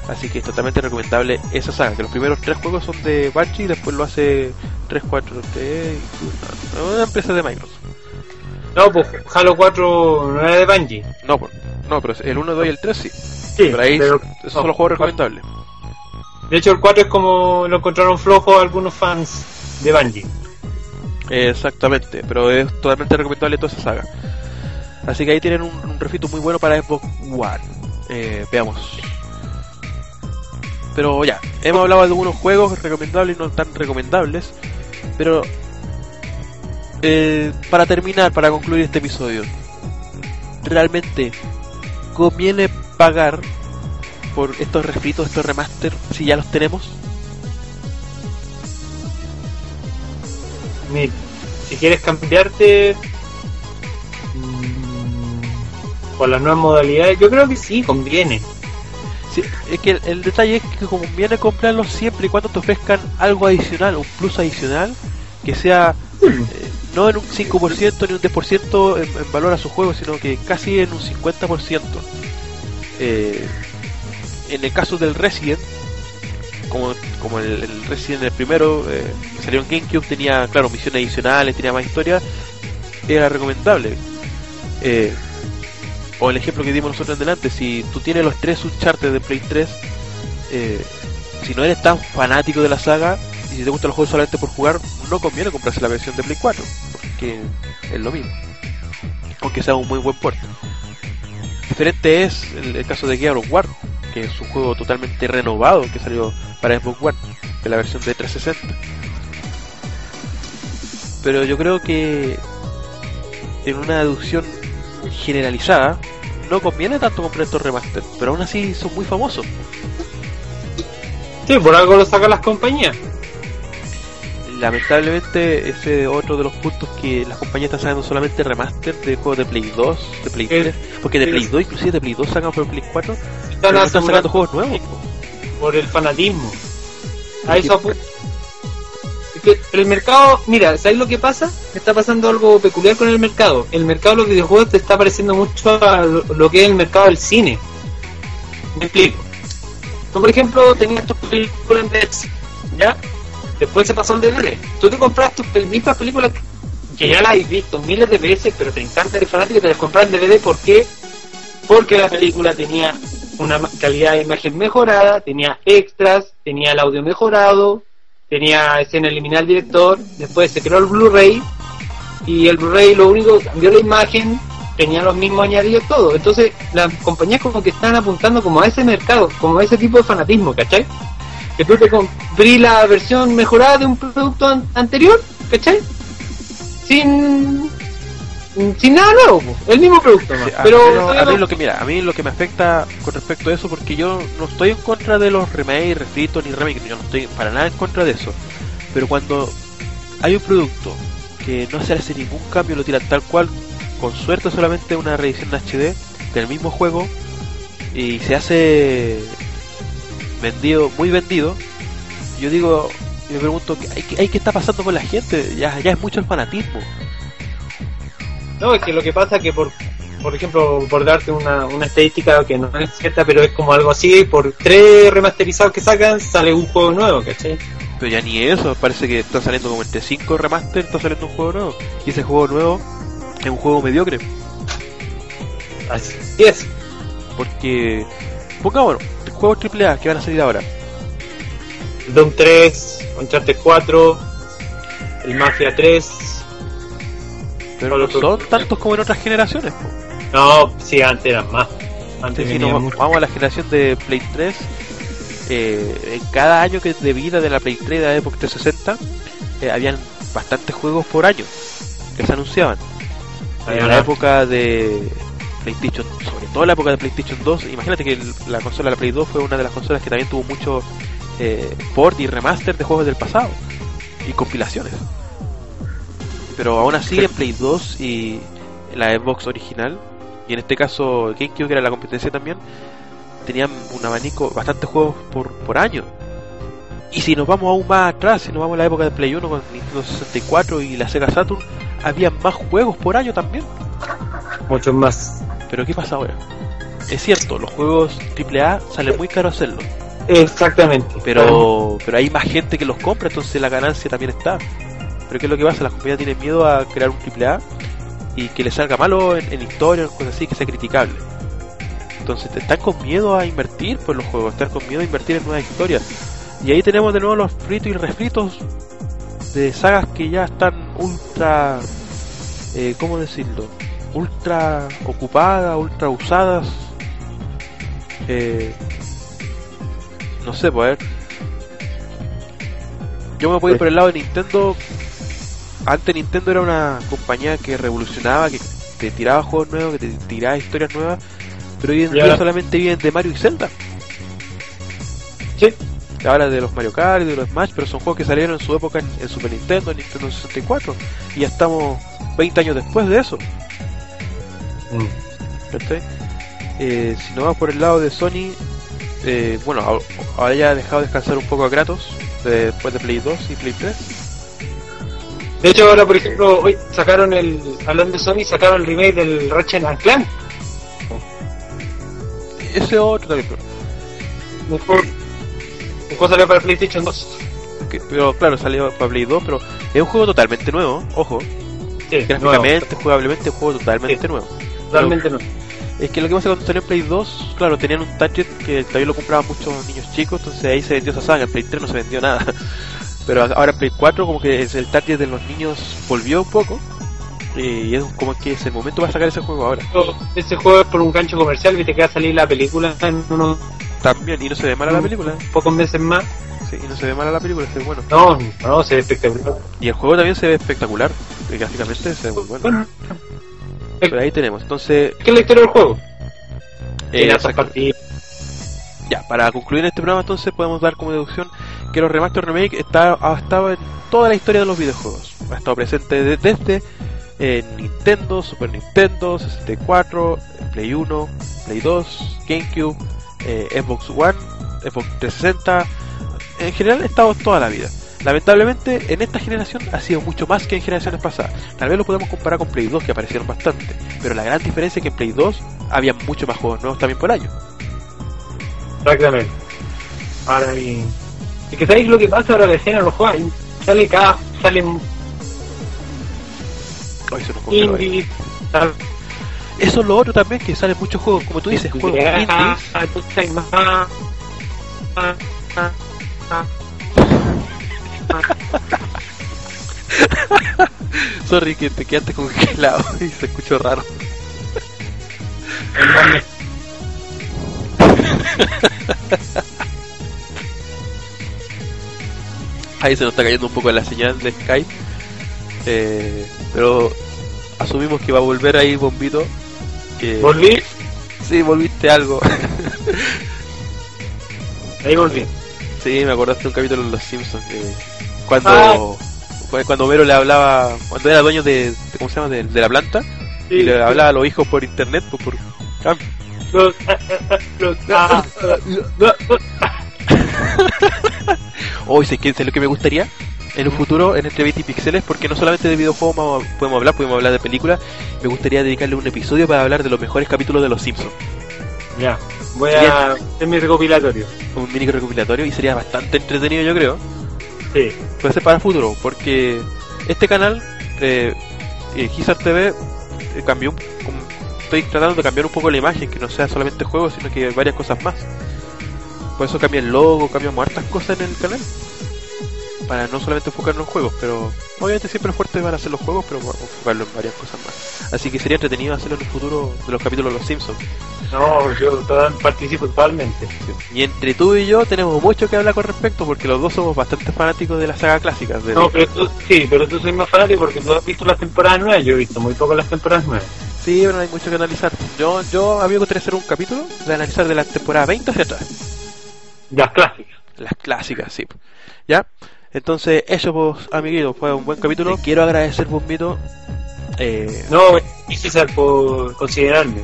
Así que es totalmente recomendable esa saga. Que los primeros tres juegos son de Bungie y después lo hace 3, 4, 3, una empresa de Microsoft. No, pues Halo 4 no era de Bungie. No, por- no, pero el 1, 2 y el 3 sí. Sí, Pero ahí pero- esos son los juegos recomendables. De hecho, el 4 es como lo encontraron flojo algunos fans de Bungie. Exactamente, pero es totalmente recomendable toda esa saga. Así que ahí tienen un, un refrito muy bueno para Xbox One. Eh, veamos. Pero ya, hemos hablado de algunos juegos recomendables y no tan recomendables. Pero eh, para terminar, para concluir este episodio, ¿realmente conviene pagar por estos refritos, estos remaster, si ya los tenemos? Mira, si quieres cambiarte mm, por las nuevas modalidades, yo creo que sí, conviene. Sí, es que el, el detalle es que conviene comprarlos siempre y cuando te ofrezcan algo adicional, un plus adicional, que sea eh, no en un 5% ni un 10% en, en valor a su juego, sino que casi en un 50%. Eh, en el caso del Resident, como, el, el Resident el primero, eh, que salió en GameCube, tenía, claro, misiones adicionales, tenía más historia, era recomendable. Eh, o el ejemplo que dimos nosotros en delante, si tú tienes los tres Uncharted de Play 3, eh, si no eres tan fanático de la saga y si te gustan los juegos solamente por jugar, no conviene comprarse la versión de Play 4, porque es lo mismo. Aunque sea un muy buen puerto. Diferente es el, el caso de Gear of War, que es un juego totalmente renovado que salió para Xbox One, de la versión de 360. Pero yo creo que en una deducción generalizada no conviene tanto comprar estos remaster, pero aún así son muy famosos. Sí, por algo lo sacan las compañías. Lamentablemente ese es otro de los puntos que las compañías están sacando solamente remaster de juegos de Play 2, de Play El- 3, porque de Play 2 inclusive de Play 2 sacan por Play 4, Están sacando juegos nuevos. por el fanatismo. A eso apu- Es que el mercado, mira, ¿sabes lo que pasa? Está pasando algo peculiar con el mercado. El mercado de los videojuegos te está pareciendo mucho a lo, que es el mercado del cine. Me explico. Tú, por ejemplo, tenías tus películas en VHS, ¿ya? Después se pasó al DVD. Tú te compras tus mismas películas que ya las has visto miles de veces, pero te encanta el fanático y te las compras en DVD. ¿Por qué? Porque la película tenía una calidad de imagen mejorada, tenía extras, tenía el audio mejorado, tenía escena eliminar al director, después se creó el Blu-ray y el Blu-ray lo único cambió la imagen, tenía los mismos añadidos todo. Entonces las compañías como que están apuntando como a ese mercado, como a ese tipo de fanatismo, ¿cachai? Que tú te compré la versión mejorada de un producto an- anterior, ¿cachai? Sin sin nada nuevo, el mismo producto, nomás. Sí, a- pero, pero a mí lo que mira, a mí lo que me afecta con respecto a eso porque yo no estoy en contra de los remakes, refritos ni remakes, yo no estoy para nada en contra de eso. Pero cuando hay un producto que no se hace ningún cambio, lo tiran tal cual, con suerte solamente una reedición HD del mismo juego y se hace vendido, muy vendido, yo digo, yo me pregunto, ¿qué, qué, qué está pasando con la gente? Ya, ya es mucho el fanatismo. No, es que lo que pasa que por por ejemplo, por darte una, una estadística que no es cierta, pero es como algo así, por tres remasterizados que sacan, sale un juego nuevo, ¿cachai? Pero ya ni eso, parece que están saliendo como entre 5 remaster, está saliendo un juego nuevo. Y ese juego nuevo es un juego mediocre. Así es. Porque, pongámonos, juegos AAA que van a salir ahora. Doom 3, Uncharted 4, el Mafia 3. Pero no son tantos como en otras generaciones. po. No, sí, antes eran más. Antes si nos vamos a la generación de Play 3, eh, en cada año que de vida de la Play 3 de la Xbox 360, eh, habían bastantes juegos por año que se anunciaban. En la época de PlayStation, sobre todo en la época de PlayStation 2, imagínate que la consola de la Play 2 fue una de las consolas que también tuvo mucho eh, port y remaster de juegos del pasado y compilaciones. Pero aún así en Play 2 y la Xbox original, y en este caso GameCube que era la competencia también, tenían un abanico, bastantes juegos por, por año. Y si nos vamos aún más atrás, si nos vamos a la época de Play 1 con Nintendo 64 y la Sega Saturn, había más juegos por año también. Muchos más. Pero ¿qué pasa ahora? Es cierto, los juegos AAA salen muy caro hacerlo, Exactamente. pero pero hay más gente que los compra, entonces la ganancia también está. Pero ¿qué es lo que pasa? Las compañías tienen miedo a crear un AAA y que le salga malo en, en historia, cosas así, que sea criticable. Entonces están con miedo a invertir por los juegos, están con miedo a invertir en nuevas historias. Y ahí tenemos de nuevo los fritos y refritos de sagas que ya están ultra, eh, ¿cómo decirlo? Ultra ocupadas, ultra usadas. Eh, no sé, pues a. Yo me voy a por el lado de Nintendo. Antes Nintendo era una compañía que revolucionaba, que te tiraba juegos nuevos, que te tiraba historias nuevas. Pero hoy en día ahora- solamente viven de Mario y Zelda. Sí. Habla de los Mario Kart de los Smash, pero son juegos que salieron en su época en, en Super Nintendo, en Nintendo 64. Y ya estamos 20 años después de eso. Mm. Eh, si nos vamos por el lado de Sony, eh, bueno, ahora- ahora ya ha dejado descansar un poco a Kratos de- después de Play 2 y Play 3. De hecho, ahora, por ejemplo, hoy sacaron el. Hablando de Sony, sacaron el remake del Ratchet and Clank. Ese otro también. pero- Un juego, un juego salió para PlayStation 2. Que- pero claro, salió para Play 2, pero es un juego totalmente nuevo, ojo. Sí, Gráficamente, jugablemente, es un juego totalmente Sí. nuevo. nuevo, totalmente no. Es que lo que pasa cuando salió en Play 2, claro, tenían un target que todavía lo compraban muchos niños chicos, entonces ahí se vendió esa saga, en Play 3 no se vendió nada. (laughs) Pero ahora Play 4 como que es el target de los niños volvió un poco. Y es como que es el momento para sacar ese juego ahora. Ese juego es por un gancho comercial, viste que va a salir la película en unos También, y no se ve mala la película. pocos meses más. Sí, y no se ve mala la película, se ve bueno. No, no, se ve espectacular. Y el juego también se ve espectacular, y gráficamente se ve muy bueno. Bueno, Pero ahí tenemos, entonces, ¿qué es la historia del juego? eh, Ya, para concluir este programa entonces podemos dar como deducción que los remaster remake está, ha estado en toda la historia de los videojuegos. Ha estado presente de- desde eh, Nintendo, Super Nintendo, 64, Play 1, Play 2, GameCube, eh, Xbox One, Xbox 360. En general ha estado toda la vida. Lamentablemente en esta generación ha sido mucho más que en generaciones pasadas. Tal vez lo podemos comparar con Play 2 que aparecieron bastante. Pero la gran diferencia es que en Play 2 había mucho más juegos nuevos también por año. Exactamente. Ahora y... Es que sabéis lo que pasa ahora recién en los juegos. Sale cada. Salen indies. sale- Eso es lo otro también, que salen muchos juegos, como tú dices, juegos Ah, indies. entonces hay más. (laughs) Sorry que te quedaste congelado (laughs) y se escuchó raro. (laughs) Ahí se nos está cayendo un poco la señal de Skype. Eh, pero asumimos que va a volver ahí Bombito. Que... Volví. Sí, volviste algo. (laughs) Ahí volví. sí, me acordaste de un capítulo de Los Simpsons. que cuando, Ah. cuando Homero le hablaba, cuando era dueño de, de- ¿cómo se llama? De, de la planta. y le hablaba a los hijos por internet, pues por... Los- los- ah, Hoy sé que es lo que me gustaría en un futuro en entre 20 píxeles, porque no solamente de videojuegos podemos hablar, podemos hablar de películas. Me gustaría dedicarle un episodio para hablar de los mejores capítulos de Los Simpsons. Ya, voy a hacer mi recopilatorio. Un mini recopilatorio y sería bastante entretenido, yo creo. Sí, Puede ser para el futuro, porque este canal, eh, eh, Gizar TV, eh, cambió. un- estoy tratando de cambiar un poco la imagen, que no sea solamente juegos, sino que varias cosas más. Por eso cambié el logo, cambiamos hartas cosas en el canal. Para no solamente enfocarnos en juegos, pero obviamente siempre es fuerte van a ser los juegos, pero vamos a enfocarlo en varias cosas más. Así que sería entretenido hacerlo en el futuro de los capítulos de los Simpsons. no, yo participo totalmente. Y entre tú y yo tenemos mucho que hablar con respecto, porque los dos somos bastante fanáticos de la saga clásica. De No, pero tú, sí, pero tú soy más fanático porque tú has visto las temporadas nuevas. Yo he visto muy poco las temporadas nuevas. Sí, pero no hay mucho que analizar. Yo, yo a mí me gustaría hacer un capítulo de analizar de la temporada 20 hacia atrás. Las clásicas. Las clásicas, sí. ¿Ya? Entonces, eso, pues, amiguitos, fue un buen capítulo. Quiero agradecer, Bombito. Eh, No, y César, por considerarme.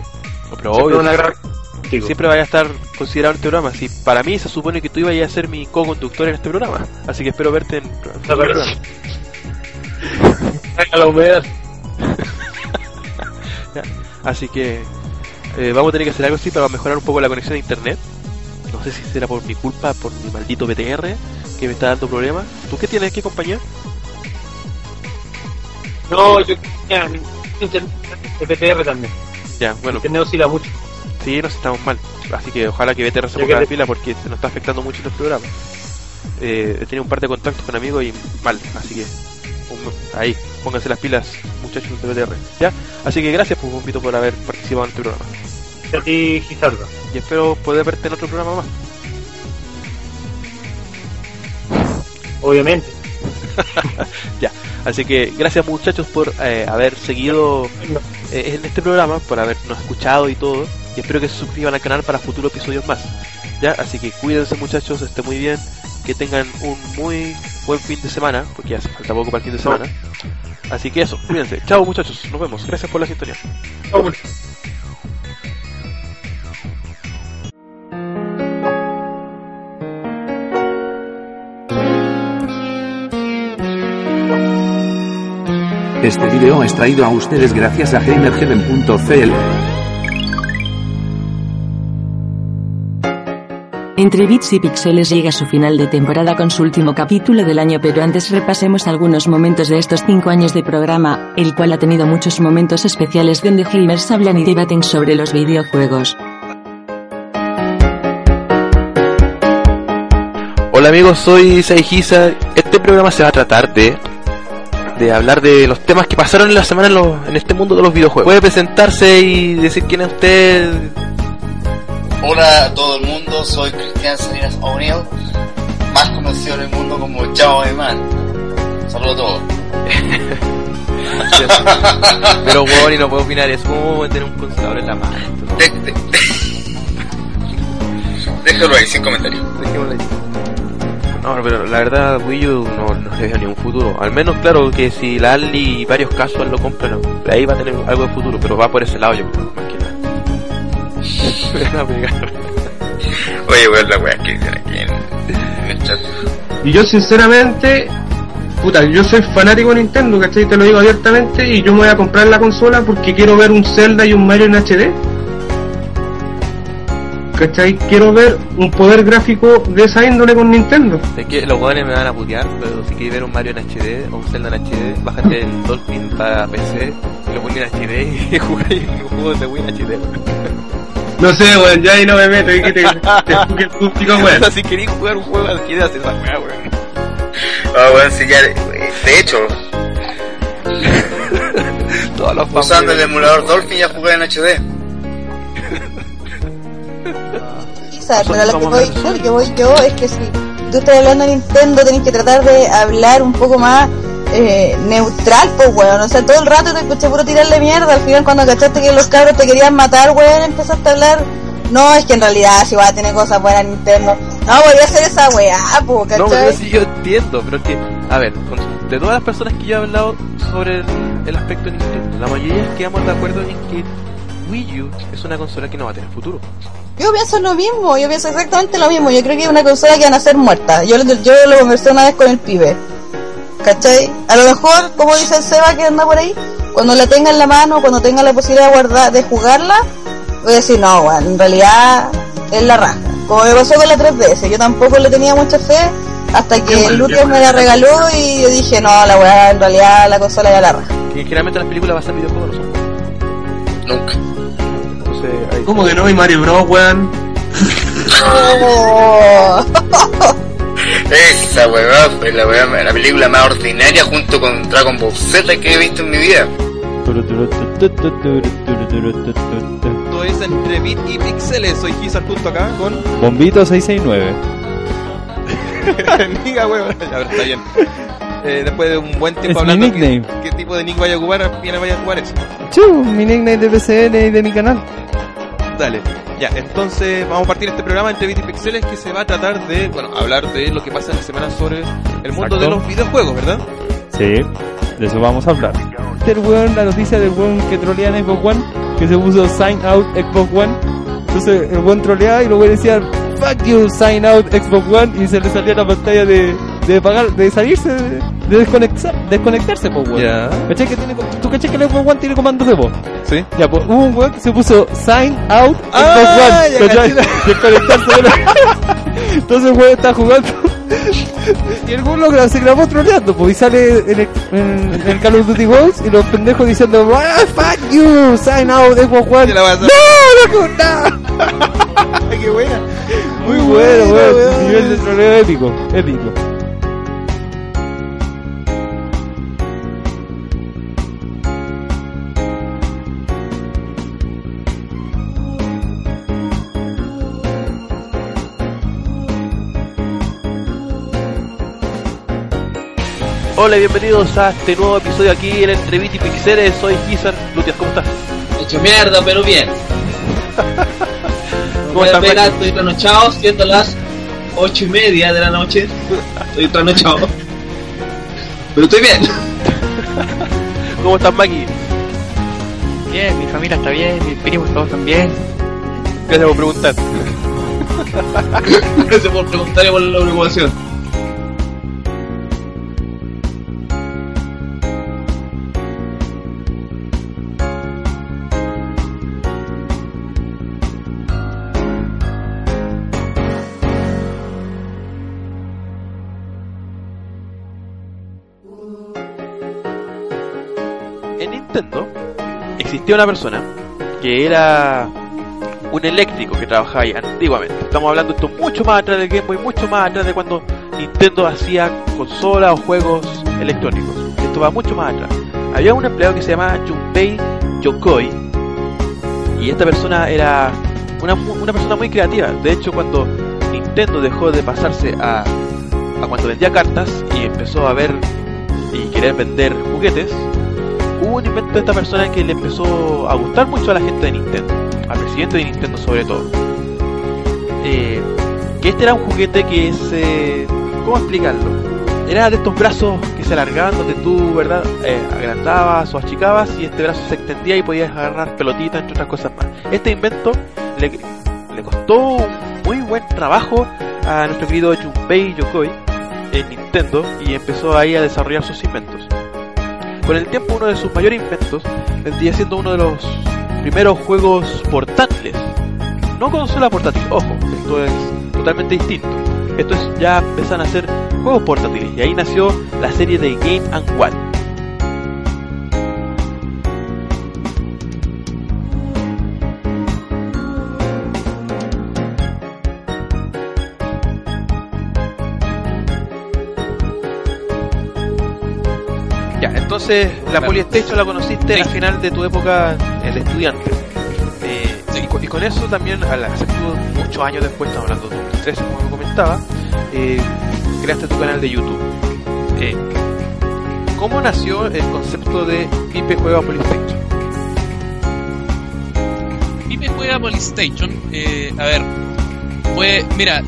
pero Siempre obvio, una gran siempre vaya a estar considerado en este programa. Si para mí se supone que tú ibas a ser mi co-conductor en este programa. Así que espero verte en, en No, pero- la humedad. (laughs) Así que eh, vamos a tener que hacer algo así para mejorar un poco la conexión a internet. No sé si será por mi culpa, por mi maldito BTR que me está dando problemas. ¿Tú qué tienes? ¿Qué compañía? No, yo internet PTR también. Ya, bueno, Internet oscila mucho. sí, nos estamos mal. Así que ojalá que BTR se ponga la pila porque se nos está afectando mucho en el programa. Eh, he tenido un par de contactos con amigos y mal, así que un- ahí, pónganse las pilas, muchachos de BTR. ¿Ya? Así que gracias, pues, Bombito, por haber participado en este programa. A ti, Gizardo. Y espero poder verte en otro programa más. Obviamente. (laughs) Así que gracias muchachos por eh, haber seguido eh, en este programa, por habernos escuchado y todo. Y espero que se suscriban al canal para futuros episodios más. ¿Ya? Así que cuídense muchachos, estén muy bien. Que tengan un muy buen fin de semana, porque ya hace falta poco para el fin de semana. Así que eso, cuídense. Chao muchachos, nos vemos. Gracias por la sintonía. Vamos. Este video es traído a ustedes gracias a GamerHeaven.cl. Entre Bits y Pixeles llega su final de temporada con su último capítulo del año, pero antes repasemos algunos momentos de estos cinco años de programa, el cual ha tenido muchos momentos especiales donde gamers hablan y debaten sobre los videojuegos. Hola amigos, soy Saijisa. Este programa se va a tratar de de hablar de los temas que pasaron en la semana en, en este mundo de los videojuegos. Puede presentarse y decir quién es usted. Hola a todo el mundo, soy Cristian Salinas O'Neill, más conocido en el mundo como Chao Man. Saludos a todos. (laughs) Pero bueno, y no puedo opinar eso. ¿Cómo voy a tener un consolador en la mano? De- de- Déjalo ahí, sin comentarios. Dejémoslo ahí. No, pero la verdad Wii U no, no le veo ni un futuro. Al menos, claro, que si la Ali y varios casos lo compran, ahí va a tener algo de futuro, pero va por ese lado yo creo, más que nada. A pegar. Oye, weón, la weá que dicen aquí en, en el chat. Y yo sinceramente, puta, yo soy fanático de Nintendo, ¿cachai? Te lo digo abiertamente y yo me voy a comprar la consola porque quiero ver un Zelda y un Mario en HD. ¿Cachai? Quiero ver un poder gráfico de esa índole con Nintendo. Es que los jóvenes me van a putear, pero si quieres ver un Mario en HD o un Zelda en HD, bájate el Dolphin para PC y lo pones en HD y jugáis los juegos de Wii en HD. No sé, weón, ya ahí no me meto, y que te, te (laughs) el público, weón. si queréis jugar un juego en HD, haces esa weá, weón. Ah, weón, sí, ya, de hecho, (laughs) Todos los usando el emulador Dolphin ya jugué en HD. Quizás, pero lo que voy, lo que voy yo es que si tú estás hablando de Nintendo tenés que tratar de hablar un poco más eh, neutral, pues weón. O sea, todo el rato te escuché puro tirarle mierda. Al final cuando cachaste que los cabros te querían matar, weón, empezaste a hablar. No, es que en realidad si va a tener cosas buenas Nintendo. No, voy a hacer esa weá, pues, No, pero yo entiendo, pero es que, a ver, de todas las personas que yo he hablado sobre el, el aspecto de Nintendo, la mayoría quedamos de acuerdo en que Wii U es una consola que no va a tener futuro. Yo pienso lo mismo, yo pienso exactamente lo mismo. Yo creo que es una consola que van a ser muerta. Yo, yo lo conversé una vez con el pibe. ¿Cachai? A lo mejor, como dice el Seba que anda por ahí, cuando la tenga en la mano, cuando tenga la posibilidad de guardar, de jugarla, voy a decir, no, weón, en realidad es la raja. Como me pasó con la 3DS, yo tampoco le tenía mucha fe hasta que bueno, qué me bueno. la regaló y yo dije, no, la weá, en realidad la consola era la raja. Que generalmente las películas basan en videojuegos, no son. Nunca. Entonces, ahí. ¿Cómo que no? Y Mario Bros, weón. (laughs) (laughs) (laughs) Esa weá fue la, weá- la película más ordinaria junto con Dragon Ball Z que he visto en mi vida. Esto es entre bit y pixeles. Soy Gizar junto acá con. Bombito 669. Niga, weón. Ya, pero está bien. Eh, después de un buen tiempo mi hablando. ¿qué, nickname. qué tipo de nick vaya a ocupar? Viene vaya a ocupar eso. Mi nickname de PCN y de mi canal. Dale. Ya, entonces vamos a partir este programa entre bit y pixeles que se va a tratar de, bueno, hablar de lo que pasa en la semana sobre el mundo Exacto. de los videojuegos, ¿verdad? Sí, de eso vamos a hablar. El weón, la noticia del weón que trolea en Xbox One, que se puso sign out Xbox One. Entonces el weón troleaba y luego decía fuck you, sign out Xbox One y se le salía la pantalla de, de pagar, de salirse, de, de desconectar, desconectarse, pues weón. Ya. ¿Cachai que tiene, ¿Tú cachai que el Xbox One tiene comandos de voz? Sí. Ya, pues hubo un weón que se puso sign out Ah, Xbox One. ya ¿cachai? Desconectarse de la- (laughs) Entonces el weón está jugando. (laughs) Y el weón se grabó troleando, pues, y sale en el, en, en el Call of Duty Ghost y los pendejos diciendo, ah, fuck you, sign out Xbox One. No, no, no. (laughs) ¡Qué buena! Muy bueno, weón. Nivel de troleo épico, épico. Hola, bienvenidos a este nuevo episodio aquí en Entre Bit y Pixeles. Soy Gizar. Lutias, ¿cómo estás? Hecho mierda, pero bien. (laughs) ¿Cómo estás, Maki? estoy trasnochado, siendo las ocho y media de la noche. Estoy trasnochado. Pero estoy bien. (laughs) ¿Cómo estás, Maki? Bien, mi familia está bien, mis primos todos están bien. Gracias por preguntar. (laughs) Gracias por preguntar y por la preocupación. Una persona que era un eléctrico que trabajaba ahí antiguamente. Estamos hablando esto mucho más atrás del Game Boy, mucho más atrás de cuando Nintendo hacía consolas o juegos electrónicos. Esto va mucho más atrás. Había un empleado que se llamaba Junpei Yokoi y esta persona era una, una persona muy creativa. De hecho, cuando Nintendo dejó de pasarse a, a cuando vendía cartas y empezó a ver y querer vender juguetes, invento de esta persona que le empezó a gustar mucho a la gente de Nintendo, al presidente de Nintendo sobre todo. Eh, que este era un juguete que es... eh, ¿Cómo explicarlo? Era de estos brazos que se alargaban donde tú, ¿verdad? Eh, agrandabas o achicabas y este brazo se extendía y podías agarrar pelotitas, entre otras cosas más. Este invento le, le costó un muy buen trabajo a nuestro querido Junpei Yokoi en Nintendo y empezó ahí a desarrollar sus inventos. Con el tiempo uno de sus mayores inventos vendría siendo uno de los primeros juegos portátiles. No consola portátil, ojo, esto es totalmente distinto. Esto es ya empiezan a ser juegos portátiles y ahí nació la serie de Game and Watch. Entonces la Polystation la conociste al final de tu época el estudiante. Eh, y, con, y con eso también, al hacer muchos años después, estamos hablando de 2013 como comentaba, eh, creaste tu canal de YouTube. Eh, ¿Cómo nació el concepto de Pipe juega Polystation? Pipe juega Polystation. A ver, pues mira,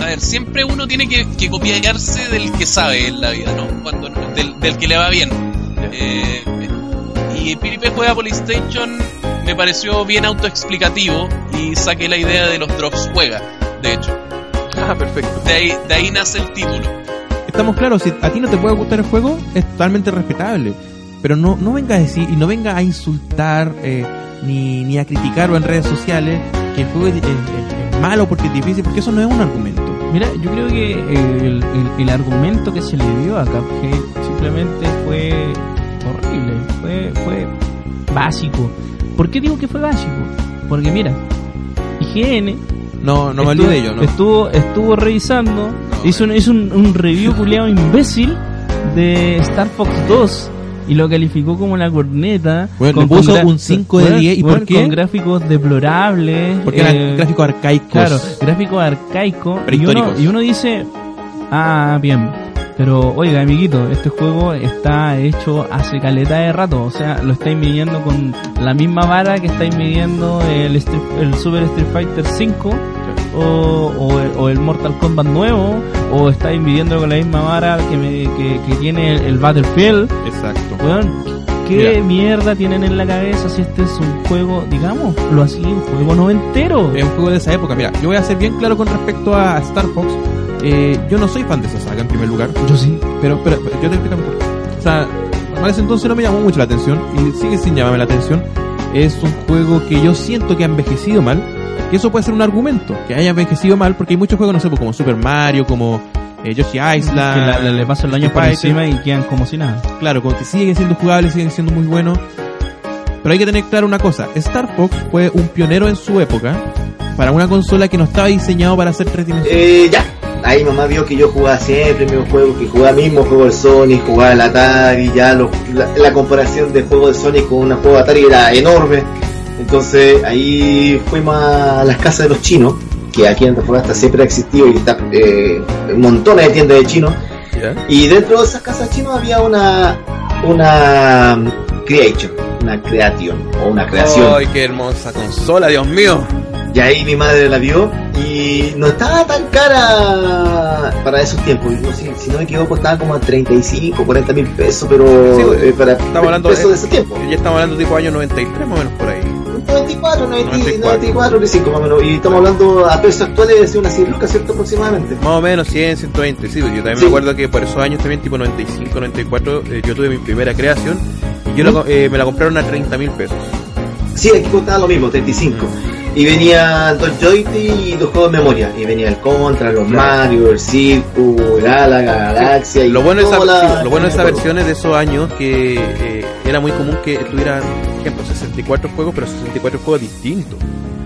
a ver, siempre uno tiene que, que copiarse del que sabe en la vida, ¿no? Cuando del, del que le va bien. Eh, y Pipe juega Polystation me pareció bien autoexplicativo y saqué la idea de los drops juega, de hecho. Ah, perfecto. De ahí, de ahí nace el título. Estamos claros, si a ti no te puede gustar el juego, es totalmente respetable. Pero no, no venga a decir y no venga a insultar eh, ni, ni a criticarlo en redes sociales que el juego es, es- es- es malo porque es difícil, porque eso no es un argumento. Mira, yo creo que el, el- el argumento que se le dio a Cuphead simplemente fue horrible, fue, fue básico. ¿Por qué digo que fue básico? Porque mira, IGN No, no me estuvo, olvidé ello, ¿no? estuvo, estuvo revisando, hizo, un, hizo un, un review culiado imbécil de Star Fox 2 y lo calificó como la corneta. Bueno, le puso un 5 de bueno, 10, ¿y por qué? Con gráficos deplorables. Porque eran gráficos arcaicos. Claro, gráficos arcaicos. Y uno, y uno dice, ah, bien. Pero, oiga, amiguito, este juego está hecho hace caleta de rato. O sea, lo estáis midiendo con la misma vara que estáis midiendo el, Street- el Super Street Fighter 5 o, o, el, o el Mortal Kombat nuevo. O estáis midiendo con la misma vara que, me- que, que tiene el, el Battlefield. Exacto. Weón, ¿qué Mira. mierda tienen en la cabeza si este es un juego, digamos, lo así, un juego noventero? Es un juego de esa época. Mira, yo voy a ser bien claro con respecto a Star Fox. Eh, yo no soy fan de esa saga en primer lugar. Yo sí. Pero, pero, pero yo te explico por qué. O sea, para ese entonces no me llamó mucho la atención y sigue sin llamarme la atención. Es un juego que yo siento que ha envejecido mal. Y eso puede ser un argumento, que haya envejecido mal, porque hay muchos juegos, no sé, como Super Mario, como eh, Yoshi Island. que la- la- le pasan los años por encima y quedan como si nada. Claro, como que siguen siendo jugables, siguen siendo muy buenos. Pero hay que tener claro una cosa, Star Fox fue un pionero en su época para una consola que no estaba diseñado para hacer tres dimensiones. Eh, ya. Ahí mamá vio que yo jugaba siempre el mismo juego, que jugaba mismo juego de Sonic, jugaba el Atari, ya la, la comparación de juego de Sonic con un juego de Atari era enorme. Entonces ahí fuimos a las casas de los chinos, que aquí en Antofagasta siempre ha existido y está eh, montones de tiendas de chinos. Y dentro de esas casas chinos había una una um, creation, una creation o una creación. ¡Ay, qué hermosa consola, Dios mío! Y ahí mi madre la vio y no estaba tan cara para esos tiempos. Yo, si, si no me equivoco, estaba como a 35, 40 mil pesos, pero Sí, eh, para estamos hablando pesos de ese tiempo. Ya estamos hablando tipo año 93 más o menos por ahí. 94, 90, 94. 94, 95 más o menos. Y estamos hablando a pesos actuales de unas 100 lucas, ¿cierto? Aproximadamente. Más o menos 100, 120, sí, yo también Sí. me acuerdo que por esos años también, tipo 95, 94, eh, yo tuve mi primera creación yo la eh, me la compraron a 30 mil pesos. Sí, aquí costaba lo mismo, 35. Y venía dos joysticks y dos juegos de memoria. Y venía el Contra, los Mario, el Circus, Galaga, Galaxia y Lo bueno, esa, la- sí, lo bueno de esas versiones de esos años que eh, era muy común que tuvieran, por ejemplo, 64 juegos, pero 64 juegos distintos.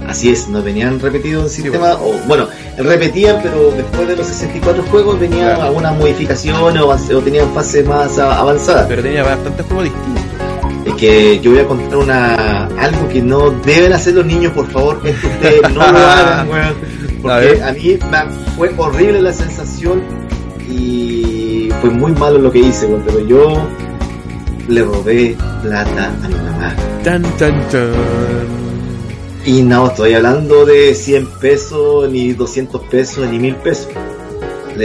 Así es, no venían repetidos en sistema, o bueno, repetían, pero después de los 64 juegos venían Claro. algunas modificaciones o, o tenían fases más avanzadas. Pero tenía bastantes juegos distintos. Es que yo voy a contar una algo que no deben hacer los niños, por favor, esto ustedes no lo hagan, (laughs) weón. A Porque ver. a, mí me- fue horrible la sensación y fue muy malo lo que hice, weón, pero yo le robé plata a mi mamá. Tan, tan, tan. Y no, estoy hablando de 100 pesos, ni 200 pesos, ni 1000 pesos.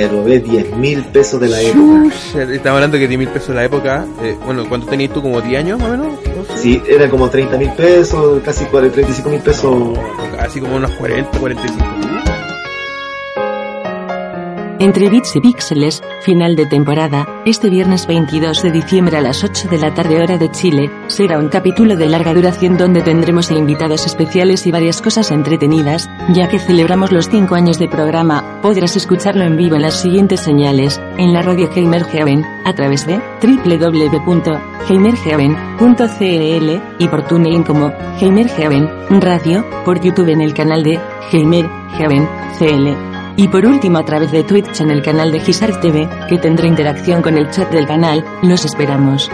Robé 10 mil pesos de la época. Estamos hablando que 10 mil pesos de la época. eh, bueno, ¿cuánto tenías tú? ¿Como 10 años más o menos? No sé. Sí, eran como 30 mil pesos, casi 40, 35 mil pesos. Casi como unos 40, 45. Entre bits y píxeles, final de temporada, este viernes 22 de diciembre a las 8 de la tarde hora de Chile, será un capítulo de larga duración donde tendremos invitados especiales y varias cosas entretenidas, ya que celebramos los 5 años de programa, podrás escucharlo en vivo en las siguientes señales, en la radio Heimerhaven, a través de www.heimerhaven.cl y por TuneIn como Heimerhaven Radio, por YouTube en el canal de Heimerhaven CL. Y por último a través de Twitch en el canal de Gisart TV, que tendrá interacción con el chat del canal, los esperamos.